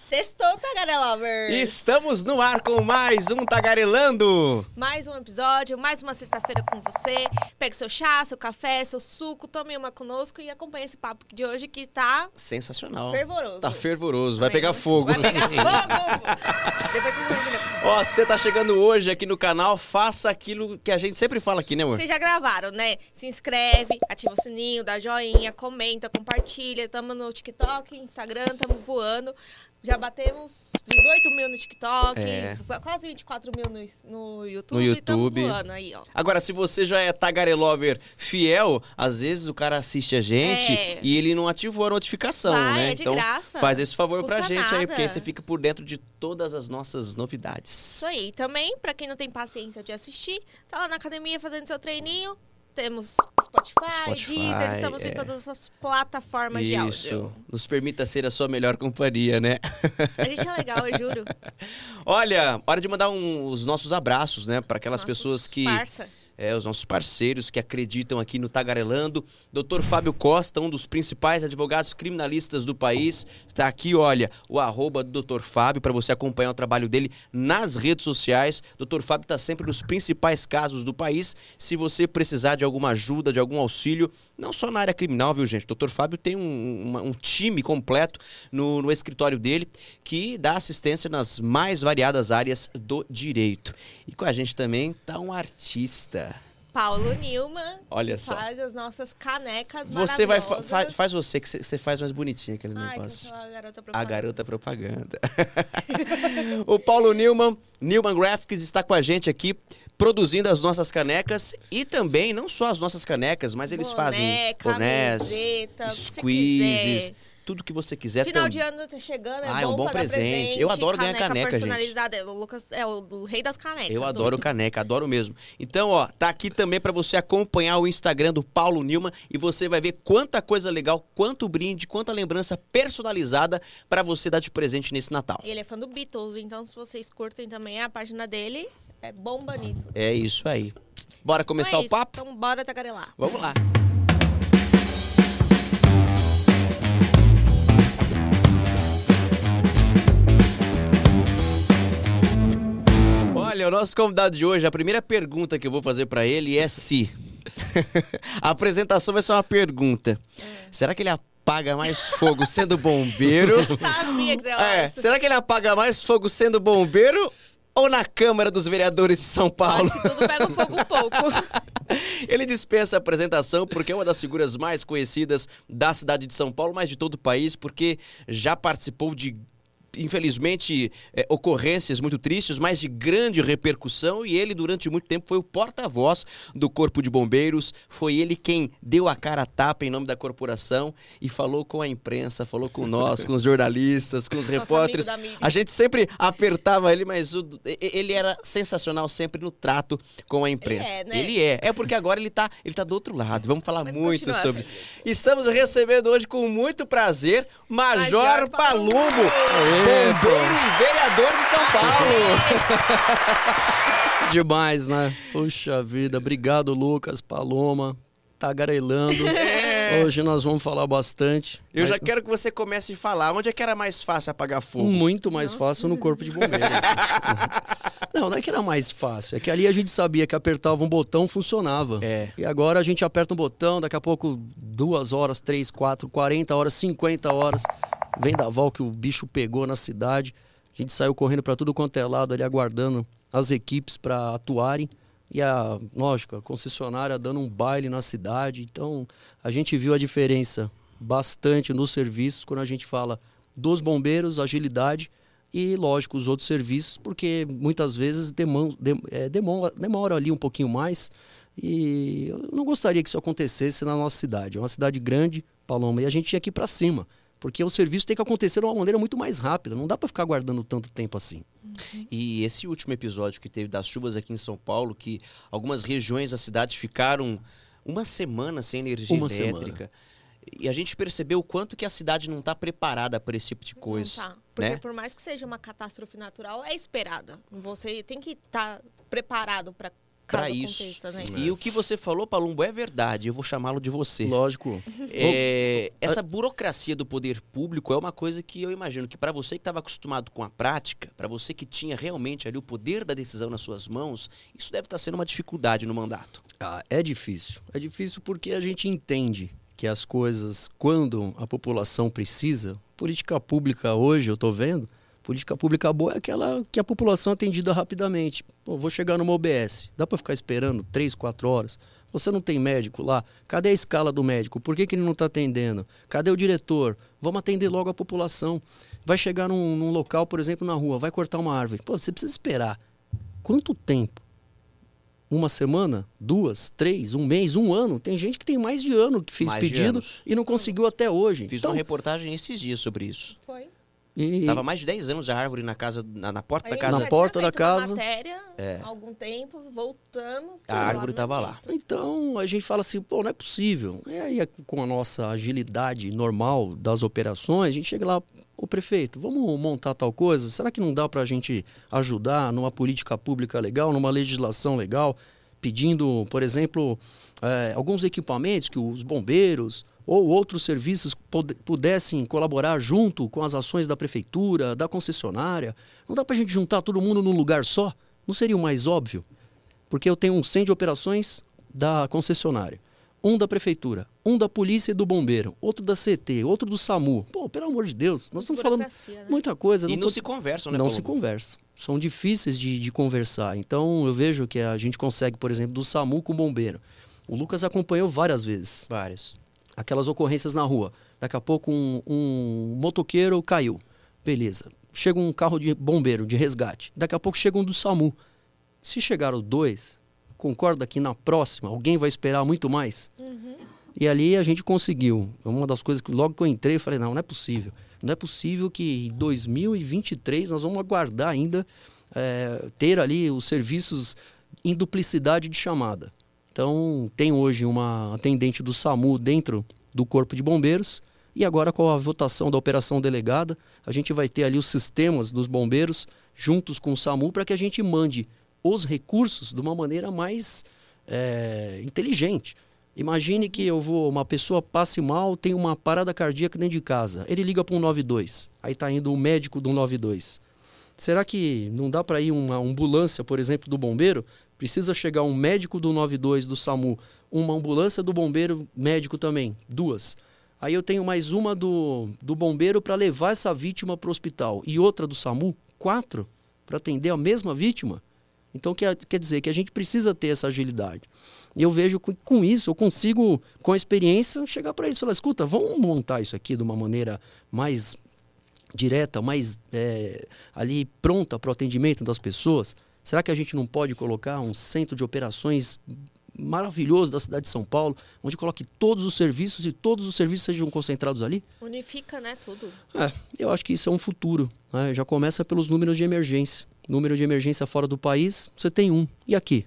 Sextou, Tagarelovers! Estamos no ar com mais um Tagarelando! Mais um episódio, mais uma sexta-feira com você. Pegue seu chá, seu café, seu suco, tome uma conosco e acompanhe esse papo de hoje que tá Sensacional. fervoroso. Tá fervoroso, vai pegar fogo. Vai pegar fogo! Depois vocês vão. Ó, você tá chegando hoje aqui no canal, faça aquilo que a gente sempre fala aqui, né, amor? Vocês já gravaram, né? Se inscreve, ativa o sininho, dá joinha, comenta, compartilha. Tamo no TikTok, Instagram, tamo voando. Já batemos 18 mil no TikTok, É. quase 24 mil no, no YouTube. No YouTube. Voando aí, ó. Agora, se você já é Tagarelover fiel, às vezes o cara assiste a gente É. e ele não ativou a notificação, Vai, né? é de então, graça. faz esse favor pra Custa gente aí, nada. porque aí você fica por dentro de todas as nossas novidades. Isso aí. Também, pra quem não tem paciência de assistir, tá lá na academia fazendo seu treininho. Temos Spotify, Spotify, Deezer, estamos é. em todas as plataformas de Isso. áudio. Nos permita ser a sua melhor companhia, né? A gente é legal, eu juro. Olha, hora de mandar um- os nossos abraços, né? Para aquelas pessoas que. Parça. É, os nossos parceiros que acreditam aqui no Tagarelando. Dr. Fábio Costa, um dos principais advogados criminalistas do país. Tá aqui, olha, o arroba do Dr. Fábio para você acompanhar o trabalho dele nas redes sociais. Dr. Fábio está sempre nos principais casos do país. Se você precisar de alguma ajuda, de algum auxílio, não só na área criminal, viu, gente? Dr. Fábio tem um, uma- um time completo no, no escritório dele que dá assistência nas mais variadas áreas do direito. E com a gente também tá um artista. Paulo Nilman. Olha só. Faz as nossas canecas Você vai fa- faz você que você- faz mais bonitinho aquele Ai, negócio. sou a garota A propaganda. garota propaganda. o Paulo Newman, Newman Graphics, está com a gente aqui produzindo as nossas canecas e também não só as nossas canecas, mas eles Boné, fazem bonés, camiseta, squeezes. Tudo que você quiser. Final tam- de ano tá chegando, é Ah, é bom um bom presente. presente. Eu adoro ganhar caneca, gente. personalizada. É o Lucas é o, o rei das canecas. Eu adoro doido. caneca, adoro mesmo. Então, ó, tá aqui também pra você acompanhar o Instagram do Paulo Nilman e você vai ver quanta coisa legal, quanto brinde, quanta lembrança personalizada pra você dar de presente nesse Natal. Ele é fã do Beatles, então se vocês curtem também a página dele, é bomba nisso. É isso aí. Bora começar Então é o papo? Então bora tagarelar. Vamos lá. Olha, o nosso convidado de hoje, a primeira pergunta que eu vou fazer pra ele é se. a apresentação vai ser uma pergunta. Será que ele apaga mais fogo sendo bombeiro? Eu sabia que você É, isso. será que ele apaga mais fogo sendo bombeiro ou na Câmara dos Vereadores de São Eu Paulo? Acho que tudo pega fogo um pouco. Ele dispensa a apresentação porque é uma das figuras mais conhecidas da cidade de São Paulo, mas de todo o país, porque já participou de. Infelizmente, eh, ocorrências muito tristes, mas de grande repercussão, e ele, durante muito tempo, foi o porta-voz do Corpo de Bombeiros. Foi ele quem deu a cara a tapa em nome da corporação e falou com a imprensa, falou com nós, com os jornalistas, com os Nosso repórteres. A gente sempre apertava ele, mas o- ele era sensacional sempre no trato com a imprensa. é, né? Ele é. É porque agora ele tá, ele tá do outro lado. Vamos falar Mas muito sobre. assim. Estamos recebendo hoje com muito prazer Major, Major Palumbo, Palumbo. Bombeiro e vereador de São Paulo. Demais, né? Puxa vida, obrigado Lucas, Paloma, tagarelando. Hoje nós vamos falar bastante. É. Eu já Mas quero que você comece a falar. Onde é que era mais fácil apagar fogo? Muito mais fácil no corpo de bombeiros. não, não é que era mais fácil, é que ali a gente sabia que apertava um botão funcionava. É. E agora a gente aperta um botão, daqui a pouco duas horas, três, quatro, 40 horas, 50 horas. Vem da val que o bicho pegou na cidade. A gente saiu correndo para tudo quanto é lado ali, aguardando as equipes para atuarem. E a, lógico, a concessionária dando um baile na cidade. Então, a gente viu a diferença bastante nos serviços quando a gente fala dos bombeiros, agilidade e, lógico, os outros serviços, porque muitas vezes demão- dem- é, demora, demora ali um pouquinho mais. E eu não gostaria que isso acontecesse na nossa cidade. É uma cidade grande, Paloma, e a gente tinha que ir para cima. Porque o serviço tem que acontecer de uma maneira muito mais rápida. Não dá para ficar aguardando tanto tempo assim. E esse último episódio que teve das chuvas aqui em São Paulo, que algumas regiões da cidade ficaram uma semana sem energia Uma elétrica. E a gente percebeu o quanto que a cidade não está preparada para esse tipo de coisa. Não tá. Porque né? por mais que seja uma catástrofe natural, é esperada. Você tem que estar preparado para Caso isso. né? E o que você falou, Palumbo, é verdade. Eu vou chamá-lo de você. Lógico. É, essa burocracia do poder público é uma coisa que eu imagino que para você que estava acostumado com a prática, para você que tinha realmente ali o poder da decisão nas suas mãos, isso deve estar sendo uma dificuldade no mandato. Ah, é difícil. É difícil porque a gente entende que as coisas, quando a população precisa, política pública hoje, eu estou vendo, política pública boa é aquela que a população é atendida rapidamente. Pô, vou chegar numa OBS, dá para ficar esperando três, quatro horas? Você não tem médico lá? Cadê a escala do médico? Por que, que ele não está atendendo? Cadê o diretor? Vamos atender logo a população. Vai chegar num, num local, por exemplo, na rua, vai cortar uma árvore. Pô, você precisa esperar. Quanto tempo? Uma semana? Duas? Três? Um mês? Um ano? Tem gente que tem mais de ano que fez Mais pedido e não conseguiu até hoje. Fiz Então, uma reportagem esses dias sobre isso. Foi. E- Tava mais de 10 anos a árvore na casa, na, na porta A da casa. Na porta da casa. matéria É. há algum tempo, voltamos. A árvore tava lá. Então a gente fala assim, pô, não é possível. E aí, com a nossa agilidade normal das operações, a gente chega lá, ô prefeito, vamos montar tal coisa? Será que não dá para a gente ajudar numa política pública legal, numa legislação legal, pedindo, por exemplo, eh, alguns equipamentos que os bombeiros ou outros serviços pudessem colaborar junto com as ações da prefeitura, da concessionária? Não dá para a gente juntar todo mundo num lugar só? Não seria o mais óbvio? Porque eu tenho um 100 de operações da concessionária, um da prefeitura, um da polícia e do bombeiro, outro da CT, outro do SAMU. Pô, pelo amor de Deus, nós estamos falando né? muita coisa. E não tô- se conversam, né, não Palumbo? se conversa. São difíceis de, de conversar. Então eu vejo que a gente consegue, por exemplo, do SAMU com o bombeiro. O Lucas acompanhou várias vezes Várias. Aquelas ocorrências na rua. Daqui a pouco um, um motoqueiro caiu. Beleza. Chega um carro de bombeiro, de resgate. Daqui a pouco chega um do SAMU. Se chegar os dois, concorda que na próxima alguém vai esperar muito mais? E ali a gente conseguiu. Uma das coisas que logo que eu entrei, eu falei, não, não é possível. Não é possível que em 2023 nós vamos aguardar ainda é, ter ali os serviços em duplicidade de chamada. Então, tem hoje uma atendente do SAMU dentro do Corpo de Bombeiros. E agora, com a votação da operação delegada, a gente vai ter ali os sistemas dos bombeiros juntos com o SAMU para que a gente mande os recursos de uma maneira mais é, inteligente. Imagine que eu vou, uma pessoa passe mal, tem uma parada cardíaca dentro de casa. Ele liga para um 92. Aí está indo um médico do 92. Será que não dá para ir uma ambulância, por exemplo, do bombeiro? Precisa chegar um médico do 92 do SAMU, uma ambulância do bombeiro médico também, duas. Aí eu tenho mais uma do, do bombeiro para levar essa vítima para o hospital e outra do SAMU, quatro, para atender a mesma vítima. Então quer, quer dizer que a gente precisa ter essa agilidade. E eu vejo que com isso eu consigo, com a experiência, chegar para eles e falar: escuta, vamos montar isso aqui de uma maneira mais direta, mais é, ali pronta para o atendimento das pessoas? Será que a gente não pode colocar um centro de operações maravilhoso da cidade de São Paulo, onde coloque todos os serviços e todos os serviços sejam concentrados ali? Unifica, né, tudo. É, eu acho que isso é um futuro. né? Já começa pelos números de emergência. Número de emergência fora do país, você tem um. E aqui?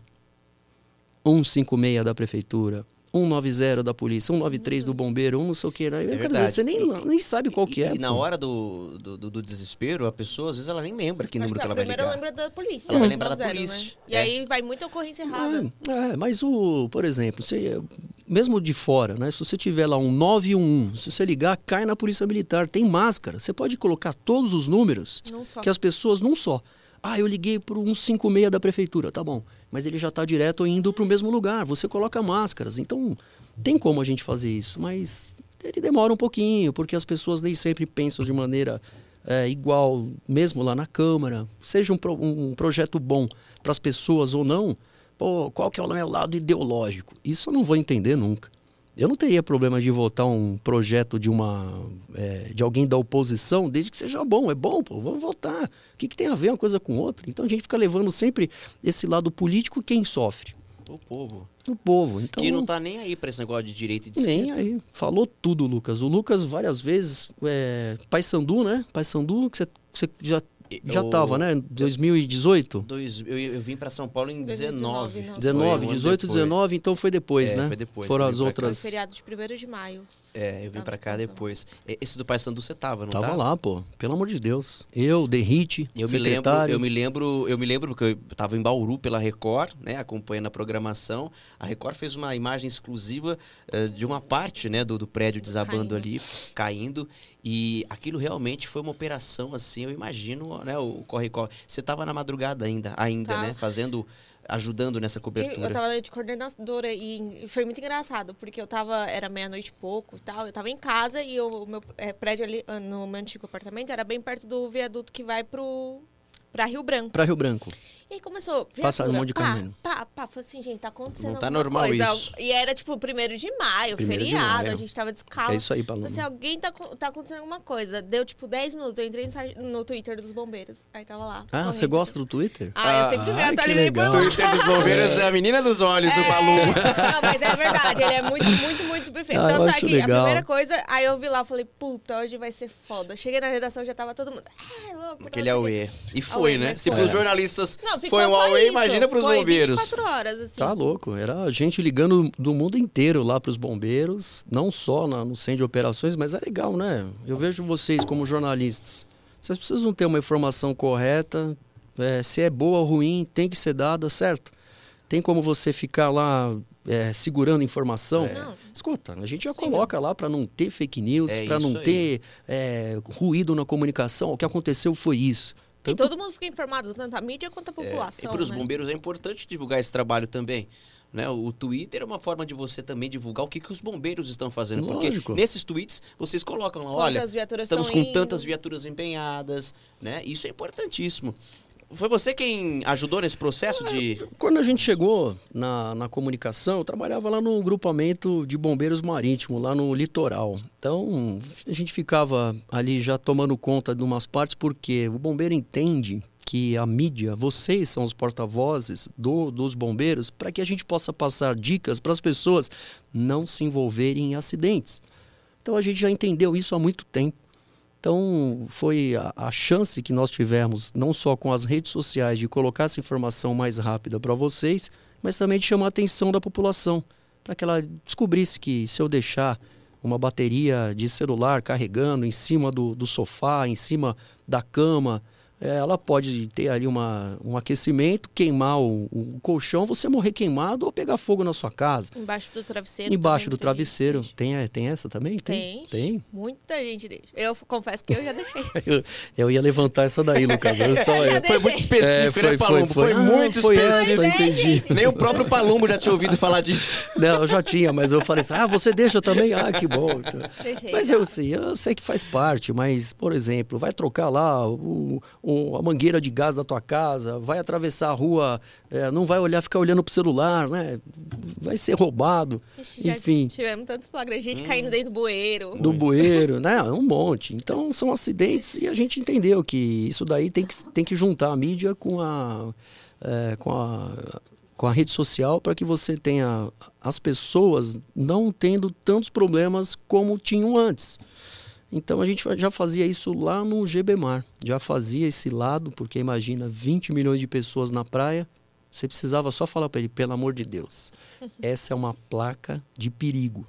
156 da prefeitura, 190 da polícia, 193 do bombeiro, um não sei o que. Né? Quer dizer, verdade. você nem, E- nem sabe qual que e, é. E na pô. hora do, do, do- desespero, a pessoa, às vezes, ela nem lembra que Acho número que que ela a vai primeira ligar. lembra da polícia. Ela vai né? lembrar da Zero, polícia. Né? E É. aí vai muita ocorrência errada. É, é, mas o, por exemplo, você, mesmo de fora, né? Se você tiver lá um 911, se você ligar, cai na polícia militar, tem máscara. Você pode colocar todos os números Não só. que as pessoas não só. Ah, eu liguei para o 156 da prefeitura, tá bom. Mas ele já está direto indo para o mesmo lugar. Você coloca máscaras. Então, tem como a gente fazer isso, mas ele demora um pouquinho, porque as pessoas nem sempre pensam de maneira é, igual, mesmo lá na Câmara. Seja um, pro- um projeto bom para as pessoas ou não, pô, qual que é o meu lado ideológico? Isso eu não vou entender nunca. Eu não teria problema de votar um projeto de uma é, de alguém da oposição, desde que seja bom. É bom, pô, vamos votar. O que, que tem a ver uma coisa com outra? Então a gente fica levando sempre esse lado político quem sofre. O povo. O povo. Então, que não tá nem aí pra esse negócio de direita e de nem esquerda. aí. Falou tudo, Lucas. O Lucas, várias vezes, é, Paysandu, né? Paysandu, que você já, já Eu- tava, né? 2018? Dois, eu, eu vim pra São Paulo em 2019, 19. não. 19, Foi um ano 18, depois. 19, então foi depois, É, né? foi depois, Foram as cá. Foi outras. feriado de 1 de maio. É, eu vim pra cá depois. E- Esse do Pai Sandu você tava, não Tava tava? lá, pô. Pelo amor de Deus. Eu, Derrite, Eu me lembro, eu me lembro, eu me lembro que eu estava em Bauru pela Record, né, acompanhando a programação. A Record fez uma imagem exclusiva eh, de uma parte, né, do, do prédio desabando Caindo. ali, caindo, e aquilo realmente foi uma operação assim, eu imagino, né, o corre corre. Você estava na madrugada ainda, ainda, Tá. né, fazendo ajudando nessa Eu, cobertura. eu tava de coordenadora e foi muito engraçado, porque eu tava, era meia-noite e pouco e tal, eu tava em casa e o meu é, prédio ali, ah, no meu antigo apartamento, era bem perto do viaduto que vai pro, pra Rio Branco. Pra Rio Branco. E aí começou, Passaram um monte de pá, caminhão. Pá, pá, falei assim, gente, tá acontecendo Não tá normal coisa. isso. E era, tipo, primeiro de maio, Primeiro de feriado, maio. a gente tava descalço. É isso aí, Paloma. Falei assim, alguém tá, tá acontecendo alguma coisa. Deu, tipo, 10 minutos, eu entrei no, Twitter dos bombeiros. Aí tava lá. Ah, você gosta do Twitter? Ah, eu sempre me Ai, que atualizei por lá. Twitter dos bombeiros é a menina dos olhos, o Paluma. Não, mas é verdade, ele é muito, muito, muito perfeito. Ah, Tanto é que legal. a primeira coisa, aí eu vi lá, falei, puta, hoje vai ser foda. Cheguei na redação, já tava todo mundo, ah, louco. Aquele sei o quê." Aue. E foi, né? Se pros jornalistas Não, foi um isso. imagina pros Foi bombeiros. 24 horas, assim. Tá louco, era gente ligando do mundo inteiro lá pros bombeiros, não só na- no centro de operações, mas é legal, né? Eu vejo vocês como jornalistas. Vocês precisam ter uma informação correta, é, se é boa ou ruim, tem que ser dada, certo? Tem como você ficar lá é, segurando informação? Não. Escuta, a gente já Sim. coloca lá para não ter fake news, É para não aí. ter é, ruído na comunicação. O que aconteceu foi isso. E Tanto todo mundo fica informado, tanto a mídia quanto a É, população. e para os né? bombeiros é importante divulgar esse trabalho também. Né? O Twitter é uma forma de você também divulgar o que, que os bombeiros estão fazendo. Lógico. Porque nesses tweets vocês colocam lá, Quantas olha, estamos com tantas indo. viaturas empenhadas, né? Isso é importantíssimo. Foi você quem ajudou nesse processo de. Quando a gente chegou na, na comunicação, eu trabalhava lá no grupamento de bombeiros marítimos, lá no litoral. Então, a gente ficava ali já tomando conta de umas partes, porque o bombeiro entende que a mídia, vocês são os porta-vozes do- dos bombeiros, para que a gente possa passar dicas para as pessoas não se envolverem em acidentes. Então, a gente já entendeu isso há muito tempo. Então, foi a, a chance que nós tivemos, não só com as redes sociais, de colocar essa informação mais rápida para vocês, mas também de chamar a atenção da população, para que ela descobrisse que se eu deixar uma bateria de celular carregando em cima do, do sofá, em cima da cama, ela pode ter ali uma, um aquecimento, queimar o, o colchão, você morrer queimado ou pegar fogo na sua casa. Embaixo do travesseiro. Embaixo do travesseiro. Tem, eh, tem essa também? Tem. Tem. Muita gente deixa. Eu confesso que eu já deixei. Eu, eu ia levantar essa daí, Lucas. Olha só. Eu-. Foi muito específico, É, né, Palumbo? Foi, Ah, muito foi essa, específico. entendi. Nem o próprio Palumbo já tinha ouvido falar disso. Não, eu já tinha, mas eu falei assim, ah, você deixa também? Ah, que bom. Deixei. Mas eu sei, eu sei que faz parte, mas, por exemplo, vai trocar lá o, o- a mangueira de gás da tua casa, vai atravessar a rua, é, não vai olhar, ficar olhando pro celular, né? Vai ser roubado. Ixi, já Enfim. tivemos tanto flagra, gente Hum. caindo dentro do bueiro. do bueiro, né? É um monte. Então são acidentes e a gente entendeu que isso daí tem que, tem que juntar a mídia com a, é, com a, com a rede social para que você tenha as pessoas não tendo tantos problemas como tinham antes. Então a gente já fazia isso lá no GBMar, já fazia esse lado, porque imagina 20 milhões de pessoas na praia, você precisava só falar para ele, pelo amor de Deus, essa é uma placa de perigo.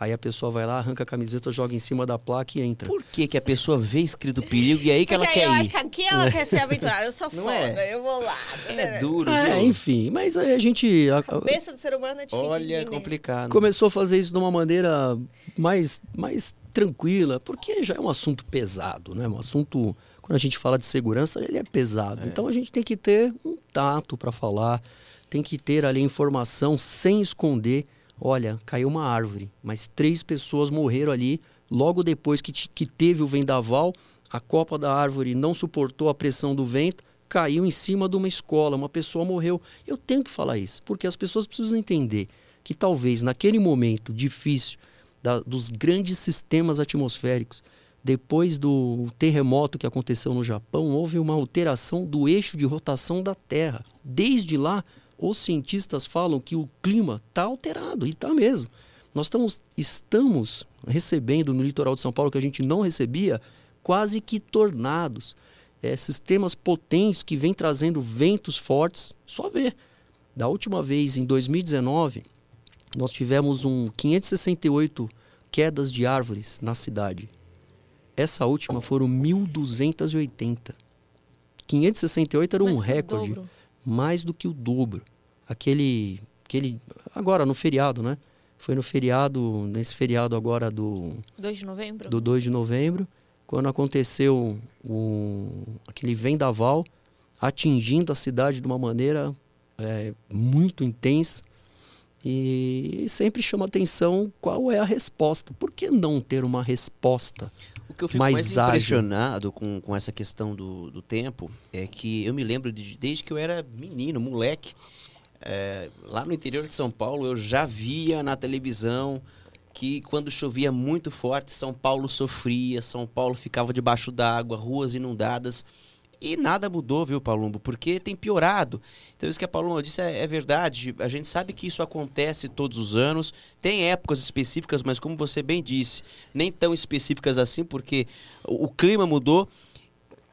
Aí a pessoa vai lá, arranca a camiseta, joga em cima da placa e entra. Por que, que a pessoa vê escrito perigo e aí que ela Porque aí quer eu ir? acho que aqui ela quer ser aventurada. Eu sou Não foda, é? eu vou lá. É duro, É, viu? enfim, mas aí a gente a- cabeça do ser humano é difícil de Olha, entender. complicado. começou a fazer isso de uma maneira mais, mais tranquila, porque já é um assunto pesado, né? Um assunto, quando a gente fala de segurança, ele é pesado. Então a gente tem que ter um tato para falar, tem que ter ali informação sem esconder. Olha, caiu uma árvore, mas três pessoas morreram ali logo depois que, que teve o vendaval. A copa da árvore não suportou a pressão do vento, caiu em cima de uma escola, uma pessoa morreu. Eu tenho que falar isso, porque as pessoas precisam entender que talvez naquele momento difícil da- dos grandes sistemas atmosféricos, depois do terremoto que aconteceu no Japão, houve uma alteração do eixo de rotação da Terra. Desde lá, os cientistas falam que o clima está alterado, e está mesmo. Nós estamos, estamos recebendo no litoral de São Paulo, que a gente não recebia, quase que tornados. É, sistemas potentes que vêm trazendo ventos fortes. Só ver. Da última vez, em 2019, nós tivemos um 568 quedas de árvores na cidade. Essa última foram 1.280. 568 era um Mais o recorde, dobro. mais do que o dobro. Aquele, aquele, agora no feriado, né? Foi no feriado, nesse feriado agora do 2 de novembro? do 2 de novembro, quando aconteceu o, aquele vendaval atingindo a cidade de uma maneira é, muito intensa. E sempre chama atenção qual é a resposta. Por que não ter uma resposta? O que eu fico mais mais, impressionado com, com essa questão do, do tempo é que eu me lembro de, desde que eu era menino, moleque, é, lá no interior de São Paulo, eu já via na televisão que quando chovia muito forte, São Paulo sofria, São Paulo ficava debaixo d'água, ruas inundadas. E nada mudou, viu, Palumbo? Porque tem piorado. Então, isso que a Palumba disse é, é verdade. A gente sabe que isso acontece todos os anos. Tem épocas específicas, mas como você bem disse, nem tão específicas assim, porque o, o clima mudou.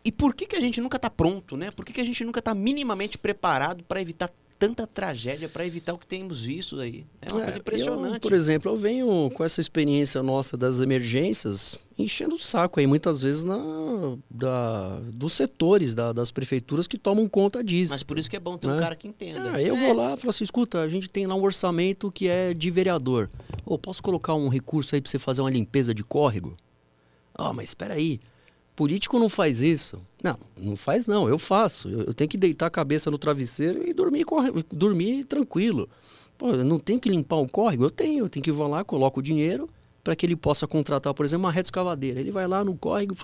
E por que, que a gente nunca está pronto, né? Por que, que a gente nunca está minimamente preparado para evitar tanta tragédia, para evitar o que temos visto aí? É uma É, coisa eu, impressionante. por exemplo, eu venho com essa experiência nossa das emergências enchendo o saco aí muitas vezes na, da, dos setores da- das prefeituras que tomam conta disso. Mas por isso que é bom ter um Né? cara que entenda. Ah, eu É. vou lá e falo assim, escuta, a gente tem lá um orçamento que é de vereador. Ô, posso colocar um recurso aí pra você fazer uma limpeza de córrego? Ah, mas espera aí. Político não faz isso. Não, não faz não, eu faço. Eu, eu tenho que deitar a cabeça no travesseiro e dormir, corre- dormir tranquilo. Pô, eu não tenho que limpar o córrego? Eu tenho, eu tenho que ir lá, coloco o dinheiro para que ele possa contratar, por exemplo, uma reta escavadeira. Ele vai lá no córrego,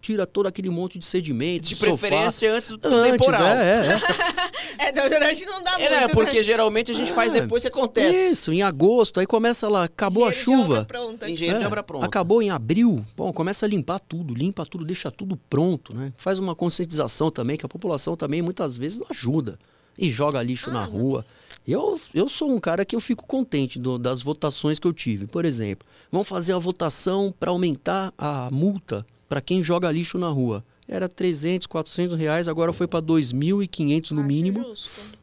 tira todo aquele monte de sedimento, De sofá. preferência antes do Antes, temporal. é, é, é. É, não, durante não dá É, muito, né? né? Porque geralmente a gente faz Ah, depois que acontece. Isso, em agosto, aí começa lá, acabou Engenheiro a de obra chuva. pronta. Engenheiro de É, obra pronta. Acabou em abril, bom, começa a limpar tudo, limpa tudo, deixa tudo pronto, né? Faz uma conscientização também, que a população também muitas vezes não ajuda e joga lixo na rua. Eu, eu sou um cara que eu fico contente do- das votações que eu tive. Por exemplo, vamos fazer a votação para aumentar a multa para quem joga lixo na rua. Era 300, 400 reais, agora foi para 2.500 no Acho mínimo. justo.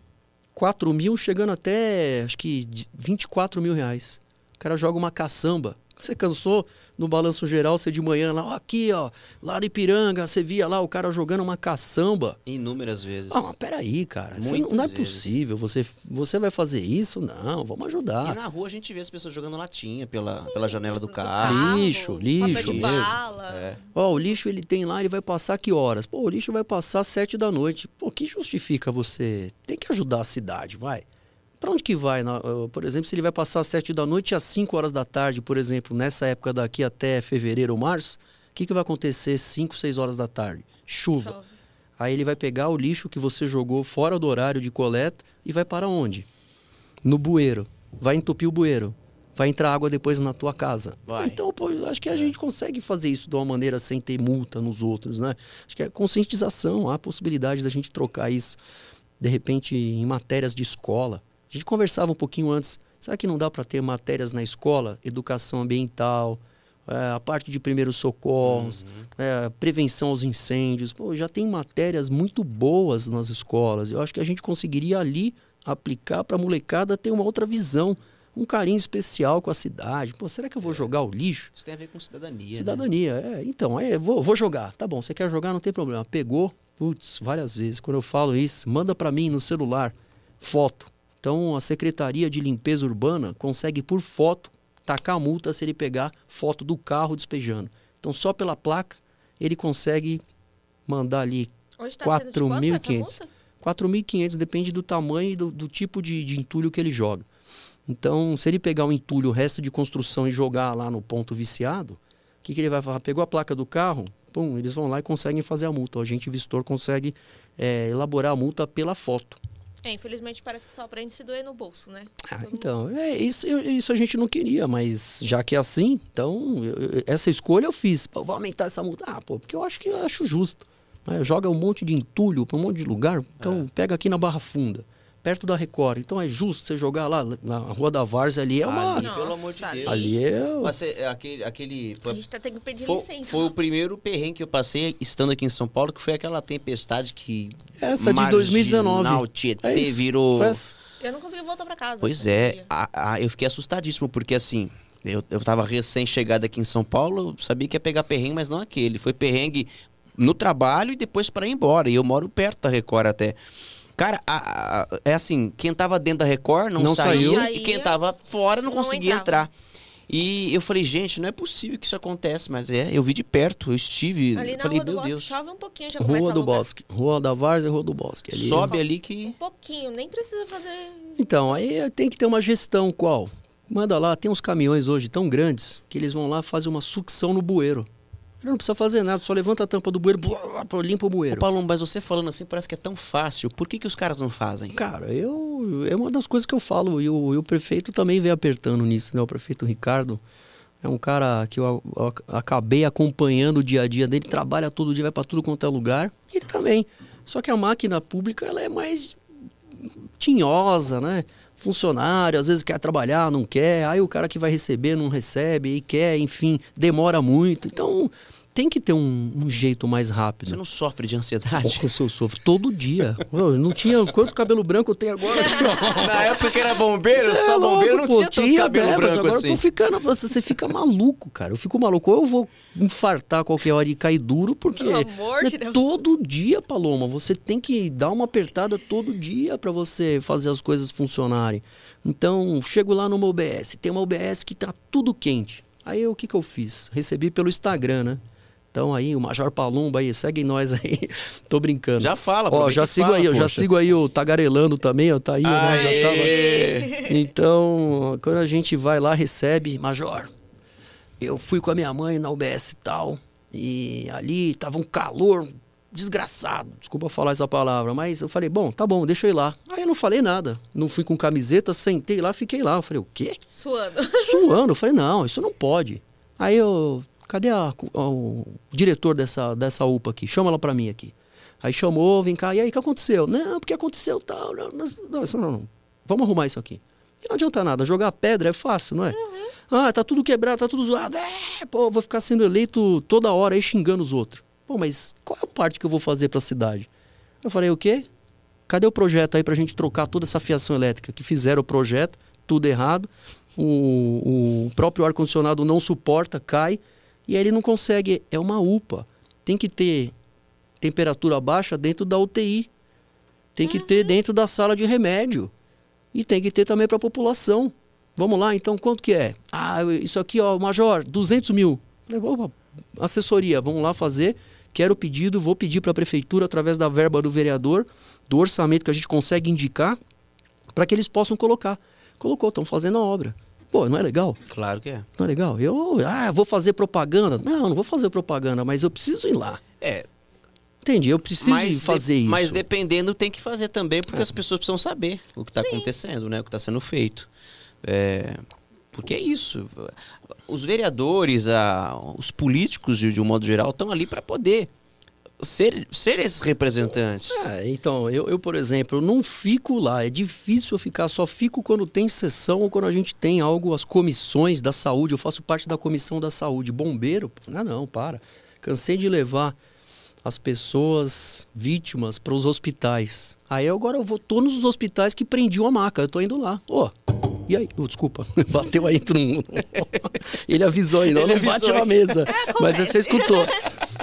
4 mil chegando até acho que de 24 mil reais. O cara joga uma caçamba. Você cansou no balanço geral, você de manhã lá, ó, aqui, ó, lá no Ipiranga, você via lá o cara jogando uma caçamba. Inúmeras vezes. Ah, mas peraí, cara. Você não, não é possível. Você, você vai fazer isso? Não, vamos E ajudar. na rua a gente vê as pessoas jogando latinha pela, pela janela do Do carro. Lixo, lixo de mesmo. bala. É. Ó, o lixo ele tem lá, ele vai passar que horas? Pô, o lixo vai passar sete da noite. Pô, que justifica você? Tem que ajudar a cidade, vai. Pra onde que vai? uh, por exemplo, se ele vai passar às sete da noite às 5 horas da tarde, por exemplo, nessa época daqui até fevereiro ou março, o que, que vai acontecer 5, 6 horas da tarde? Chuva. Chove. Aí ele vai pegar o lixo que você jogou fora do horário de coleta e vai para onde? No bueiro. Vai entupir o bueiro. Vai entrar água depois na tua casa. Vai. Então, pô, eu acho que a gente consegue fazer isso de uma maneira sem ter multa nos outros, né? Acho que é conscientização, há a possibilidade da gente trocar isso, de repente, em matérias de escola. A gente conversava um pouquinho antes. Será que não dá para ter matérias na escola? Educação ambiental, é, a parte de primeiros socorros, é, prevenção aos incêndios. Pô, já tem matérias muito boas nas escolas. Eu acho que a gente conseguiria ali aplicar para a molecada ter uma outra visão, um carinho especial com a cidade. Pô, será que eu vou jogar o lixo? Isso tem a ver com cidadania. né? Cidadania, é. Então, é, vou, vou jogar. Tá bom, você quer jogar, não tem problema. Pegou, putz, várias vezes. Quando eu falo isso, manda para mim no celular foto. Então, a Secretaria de Limpeza Urbana consegue, por foto, tacar a multa se ele pegar foto do carro despejando. Então, só pela placa, ele consegue mandar ali tá sendo de quanto essa 4.500. multa? 4.500, depende do tamanho e do, do tipo de, de entulho que ele joga. Então, se ele pegar o entulho, o resto de construção e jogar lá no ponto viciado, o que, que ele vai fazer? Pegou a placa do carro, pum, eles vão lá e conseguem fazer a multa. O agente vistor consegue é, elaborar a multa pela foto. É, infelizmente parece que só aprende se doer no bolso, né? Ah, Todo então, é, isso, isso a gente não queria, mas já que é assim, então eu- essa escolha eu fiz. Pô, vou aumentar essa multa. Ah, pô, porque eu acho que eu acho justo. né? Joga um monte de entulho para um monte de lugar, então pega aqui na Barra Funda, perto da Record. Então é justo você jogar lá na Rua da Várzea ali, é uma... Ali, pelo amor de Deus. Ali é... Mas é, aquele, aquele A foi, gente tá tendo que pedir foi, licença. foi o primeiro perrengue que eu passei estando aqui em São Paulo, que foi aquela tempestade que. Essa de 2019. Marginal Tietê É isso. virou. Foi essa. Eu não consegui voltar pra casa. Pois é, a- a- eu fiquei assustadíssimo, porque assim, Eu, eu tava recém-chegado aqui em São Paulo, eu sabia que ia pegar perrengue, mas não aquele. Foi perrengue no trabalho e depois para ir embora. E eu moro perto da Record até. Cara, a- a- é assim, quem tava dentro da Record não, Não saía, saiu. e quem tava fora não, Não conseguia entrava. entrar. E eu falei, gente, não é possível que isso aconteça, mas é, eu vi de perto, eu estive, Ali na falei, Rua do meu Bosque Deus, chove um pouquinho, já começa Rua a do. Bosque. Rua da Várzea e Rua do Bosque. Ali- sobe ali que... Um pouquinho, nem precisa fazer... Então, aí tem que ter uma gestão qual? Manda lá, tem uns caminhões hoje tão grandes que eles vão lá fazer uma sucção no bueiro. Ele não precisa fazer nada, só levanta a tampa do bueiro, blá, blá, limpa o Ô, bueiro. Paulo, mas você falando assim parece que é tão fácil. Por que, que os caras não fazem? Cara, eu é uma das coisas que eu falo e o, e o prefeito também vem apertando nisso, né? O prefeito Ricardo é um cara que eu, a- acabei acompanhando o dia a dia dele, trabalha todo dia, vai para tudo quanto é lugar. Ele também. Só que a máquina pública ela é mais tinhosa, né? Funcionário, às vezes quer trabalhar, não quer, aí o cara que vai receber não recebe, e quer, enfim, demora muito. Então tem que ter um, um jeito mais rápido. Você não sofre de ansiedade? Pouco eu sofro todo dia. Eu não tinha quanto cabelo branco eu tenho agora. Na época que era bombeiro, É só louco, bombeiro não pô, tinha tanto cabelo branco agora assim. eu tô ficando, você você fica maluco, cara. Eu fico maluco. Ou eu vou infartar a qualquer hora e cair duro, porque Pelo amor de é Deus. todo dia, Paloma, você tem que dar uma apertada todo dia para você fazer as coisas funcionarem. Então, chego lá numa OBS, tem uma OBS que tá tudo quente. Aí o que que eu fiz? Recebi pelo Instagram, né? Então aí, o Major Palumba aí, segue nós aí. Tô brincando. Já fala, Ó, já sigo fala, aí, eu já sigo aí o Tagarelando também, ó, tá aí, né? Já tava... Então, quando a gente vai lá, recebe, Major, eu fui com a minha mãe na UBS e tal, e ali tava um calor desgraçado, desculpa falar essa palavra, mas eu falei, bom, tá bom, deixa eu ir lá. Aí eu não falei nada, não fui com camiseta, sentei lá, fiquei lá. Eu falei, o quê? Suando. Suando. Eu falei, não, isso não pode. Aí eu, cadê a- o diretor dessa, dessa UPA aqui? Chama ela pra mim aqui. Aí chamou, vem cá, e aí, o que aconteceu? Não, porque aconteceu tal. Não, não, não, não, não. Vamos arrumar isso aqui. Não adianta nada, jogar pedra é fácil, não é? Ah, tá tudo quebrado, tá tudo zoado. É, pô, vou ficar sendo eleito toda hora aí xingando os outros. Pô, mas qual é a parte que eu vou fazer pra cidade? Eu falei, o quê? Cadê o projeto aí pra gente trocar toda essa fiação elétrica? Que fizeram o projeto, tudo errado. O, o próprio ar-condicionado não suporta, cai. E aí ele não consegue. É uma UPA. Tem que ter temperatura baixa dentro da UTI. Tem que ter dentro da sala de remédio. E tem que ter também para a população. Vamos lá, então, quanto que é? Ah, isso aqui, ó, Major, 200 mil. Falei, opa, assessoria, vamos lá fazer. Quero o pedido, vou pedir para a prefeitura, através da verba do vereador, do orçamento que a gente consegue indicar, para que eles possam colocar. Colocou, estão fazendo a obra. Pô, não é legal? Claro que é. Não é legal? Eu, ah, vou fazer propaganda. Não, não vou fazer propaganda, mas eu preciso ir lá. É, Entendi, eu preciso mas, fazer de- isso. É. mas dependendo tem que fazer também, porque as pessoas precisam saber o que está acontecendo, né? O que está sendo feito. É, porque é isso. Os vereadores, a, os políticos, de, de um modo geral, estão ali para poder ser, ser esses representantes. É, então, eu, eu, por exemplo, não fico lá. É difícil eu ficar, só fico quando tem sessão ou quando a gente tem algo, as comissões da saúde. Eu faço parte da comissão da saúde. Bombeiro? Não, não, para. Cansei de levar as pessoas vítimas para os hospitais. Aí agora eu vou todos os hospitais que prendiam a maca. Eu tô indo lá. Ô, e aí? Ô, desculpa, bateu aí mundo. Ele avisou aí, não, não bate na mesa. Mas você escutou.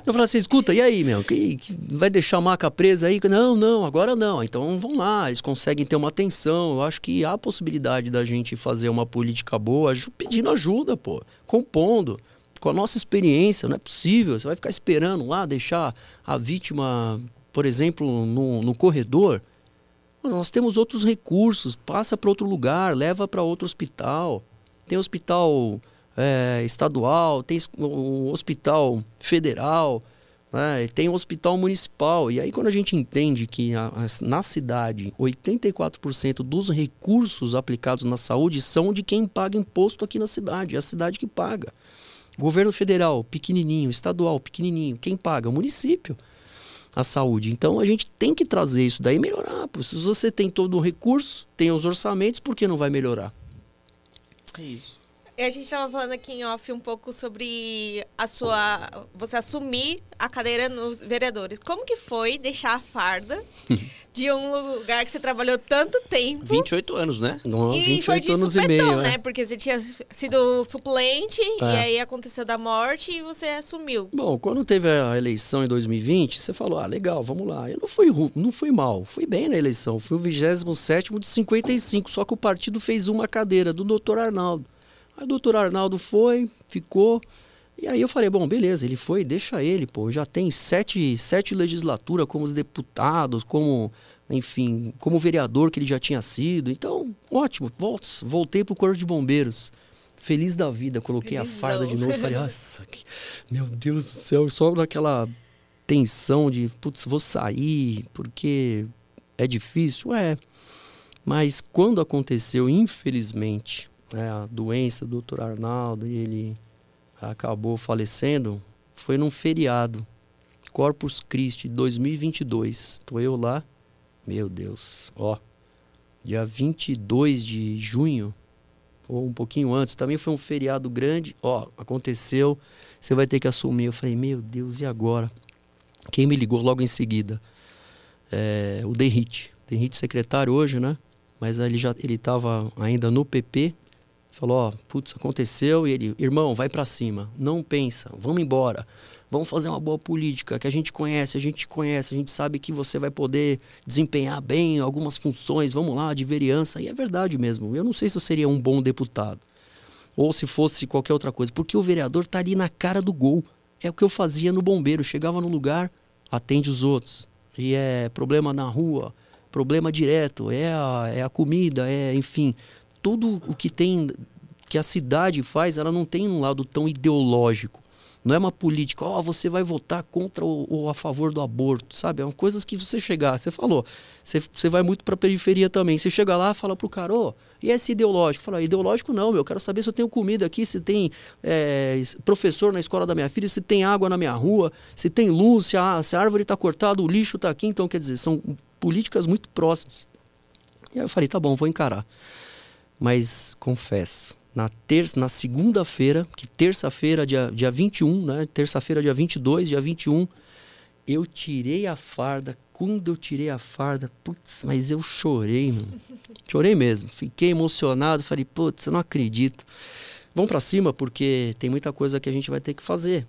Eu falei assim, escuta, e aí, meu? Que, que vai deixar a maca presa aí? Não, não, agora não. Então vão lá, eles conseguem ter uma atenção. Eu acho que há a possibilidade da gente fazer uma política boa, pedindo ajuda, pô, compondo. Com a nossa experiência, não é possível. Você vai ficar esperando lá, deixar a vítima, por exemplo, no, no corredor. Nós temos outros recursos, passa para outro lugar, leva para outro hospital. Tem hospital é, estadual, tem um hospital federal, né, tem um hospital municipal. E aí, quando a gente entende que a- as- na cidade 84% dos recursos aplicados na saúde são de quem paga imposto aqui na cidade, é a cidade que paga. Governo federal, pequenininho, estadual, pequenininho, quem paga? O município a saúde. Então a gente tem que trazer isso daí e melhorar. pô. Se você tem todo o recurso, tem os orçamentos, por que não vai melhorar? E a gente estava falando aqui em off um pouco sobre a sua. Você assumir a cadeira nos vereadores. Como que foi deixar a farda de um lugar que você trabalhou tanto tempo? 28 anos, né? Não, e 28 foi de anos supetão, e meio, né? né? Porque você tinha sido suplente e É. aí aconteceu da morte e você assumiu. Bom, quando teve a eleição em 2020, você falou, ah, legal, vamos lá. Eu não fui, ru- não fui mal, fui bem na eleição. Fui o 27 de 55, só que o partido fez uma cadeira, do doutor Arnaldo. Aí o doutor Arnaldo foi, ficou. E aí eu falei, bom, beleza, ele foi, deixa ele, pô. Já tem sete, sete legislaturas como os deputados, como, enfim, como vereador que ele já tinha sido. Então, ótimo, voltei pro Corpo de Bombeiros. Feliz da vida, coloquei a Felizão. farda de novo, falei, nossa, que- meu Deus do céu, só naquela tensão de, putz, vou sair, porque é difícil, é. Mas quando aconteceu, infelizmente, né, a doença do Dr. Arnaldo e ele acabou falecendo, foi num feriado, Corpus Christi 2022. Tô eu lá, meu Deus, ó, dia 22 de junho, ou um pouquinho antes, também foi um feriado grande, ó, aconteceu, você vai ter que assumir. Eu falei, meu Deus, e agora? Quem me ligou logo em seguida? É, o Derrite. Derrite secretário hoje, né? Mas ele já ele estava ainda no PP. Falou, ó, putz, aconteceu. E ele, irmão, vai para cima. Não pensa, vamos embora. Vamos fazer uma boa política que a gente conhece, a gente conhece, a gente sabe que você vai poder desempenhar bem algumas funções. Vamos lá, de vereança. E é verdade mesmo. Eu não sei se eu seria um bom deputado ou se fosse qualquer outra coisa, porque o vereador tá ali na cara do gol. É o que eu fazia no bombeiro, chegava no lugar, atende os outros. E é problema na rua, problema direto, é a, é a comida, é, enfim, tudo o que tem que a cidade faz, ela não tem um lado tão ideológico. Não é uma política, ó, você vai votar contra ou, a favor do aborto, sabe? É uma coisa que você chegar, você falou, você, você vai muito para a periferia também. Você chega lá, fala pro cara, ô, e esse ideológico? Fala, ideológico não, meu, eu quero saber se eu tenho comida aqui, se tem é, es- professor na escola da minha filha, se tem água na minha rua, se tem luz, se a, se a árvore está cortada, o lixo está aqui. Então, quer dizer, são políticas muito próximas. E aí eu falei, tá bom, vou encarar. Mas confesso, na terça, na segunda-feira, que terça-feira, dia, dia 21, né? Terça-feira, dia 22, dia 21, eu tirei a farda. Quando eu tirei a farda, putz, mas eu chorei, mano. Chorei mesmo. Fiquei emocionado, falei, putz, eu não acredito. Vamos pra cima porque tem muita coisa que a gente vai ter que fazer.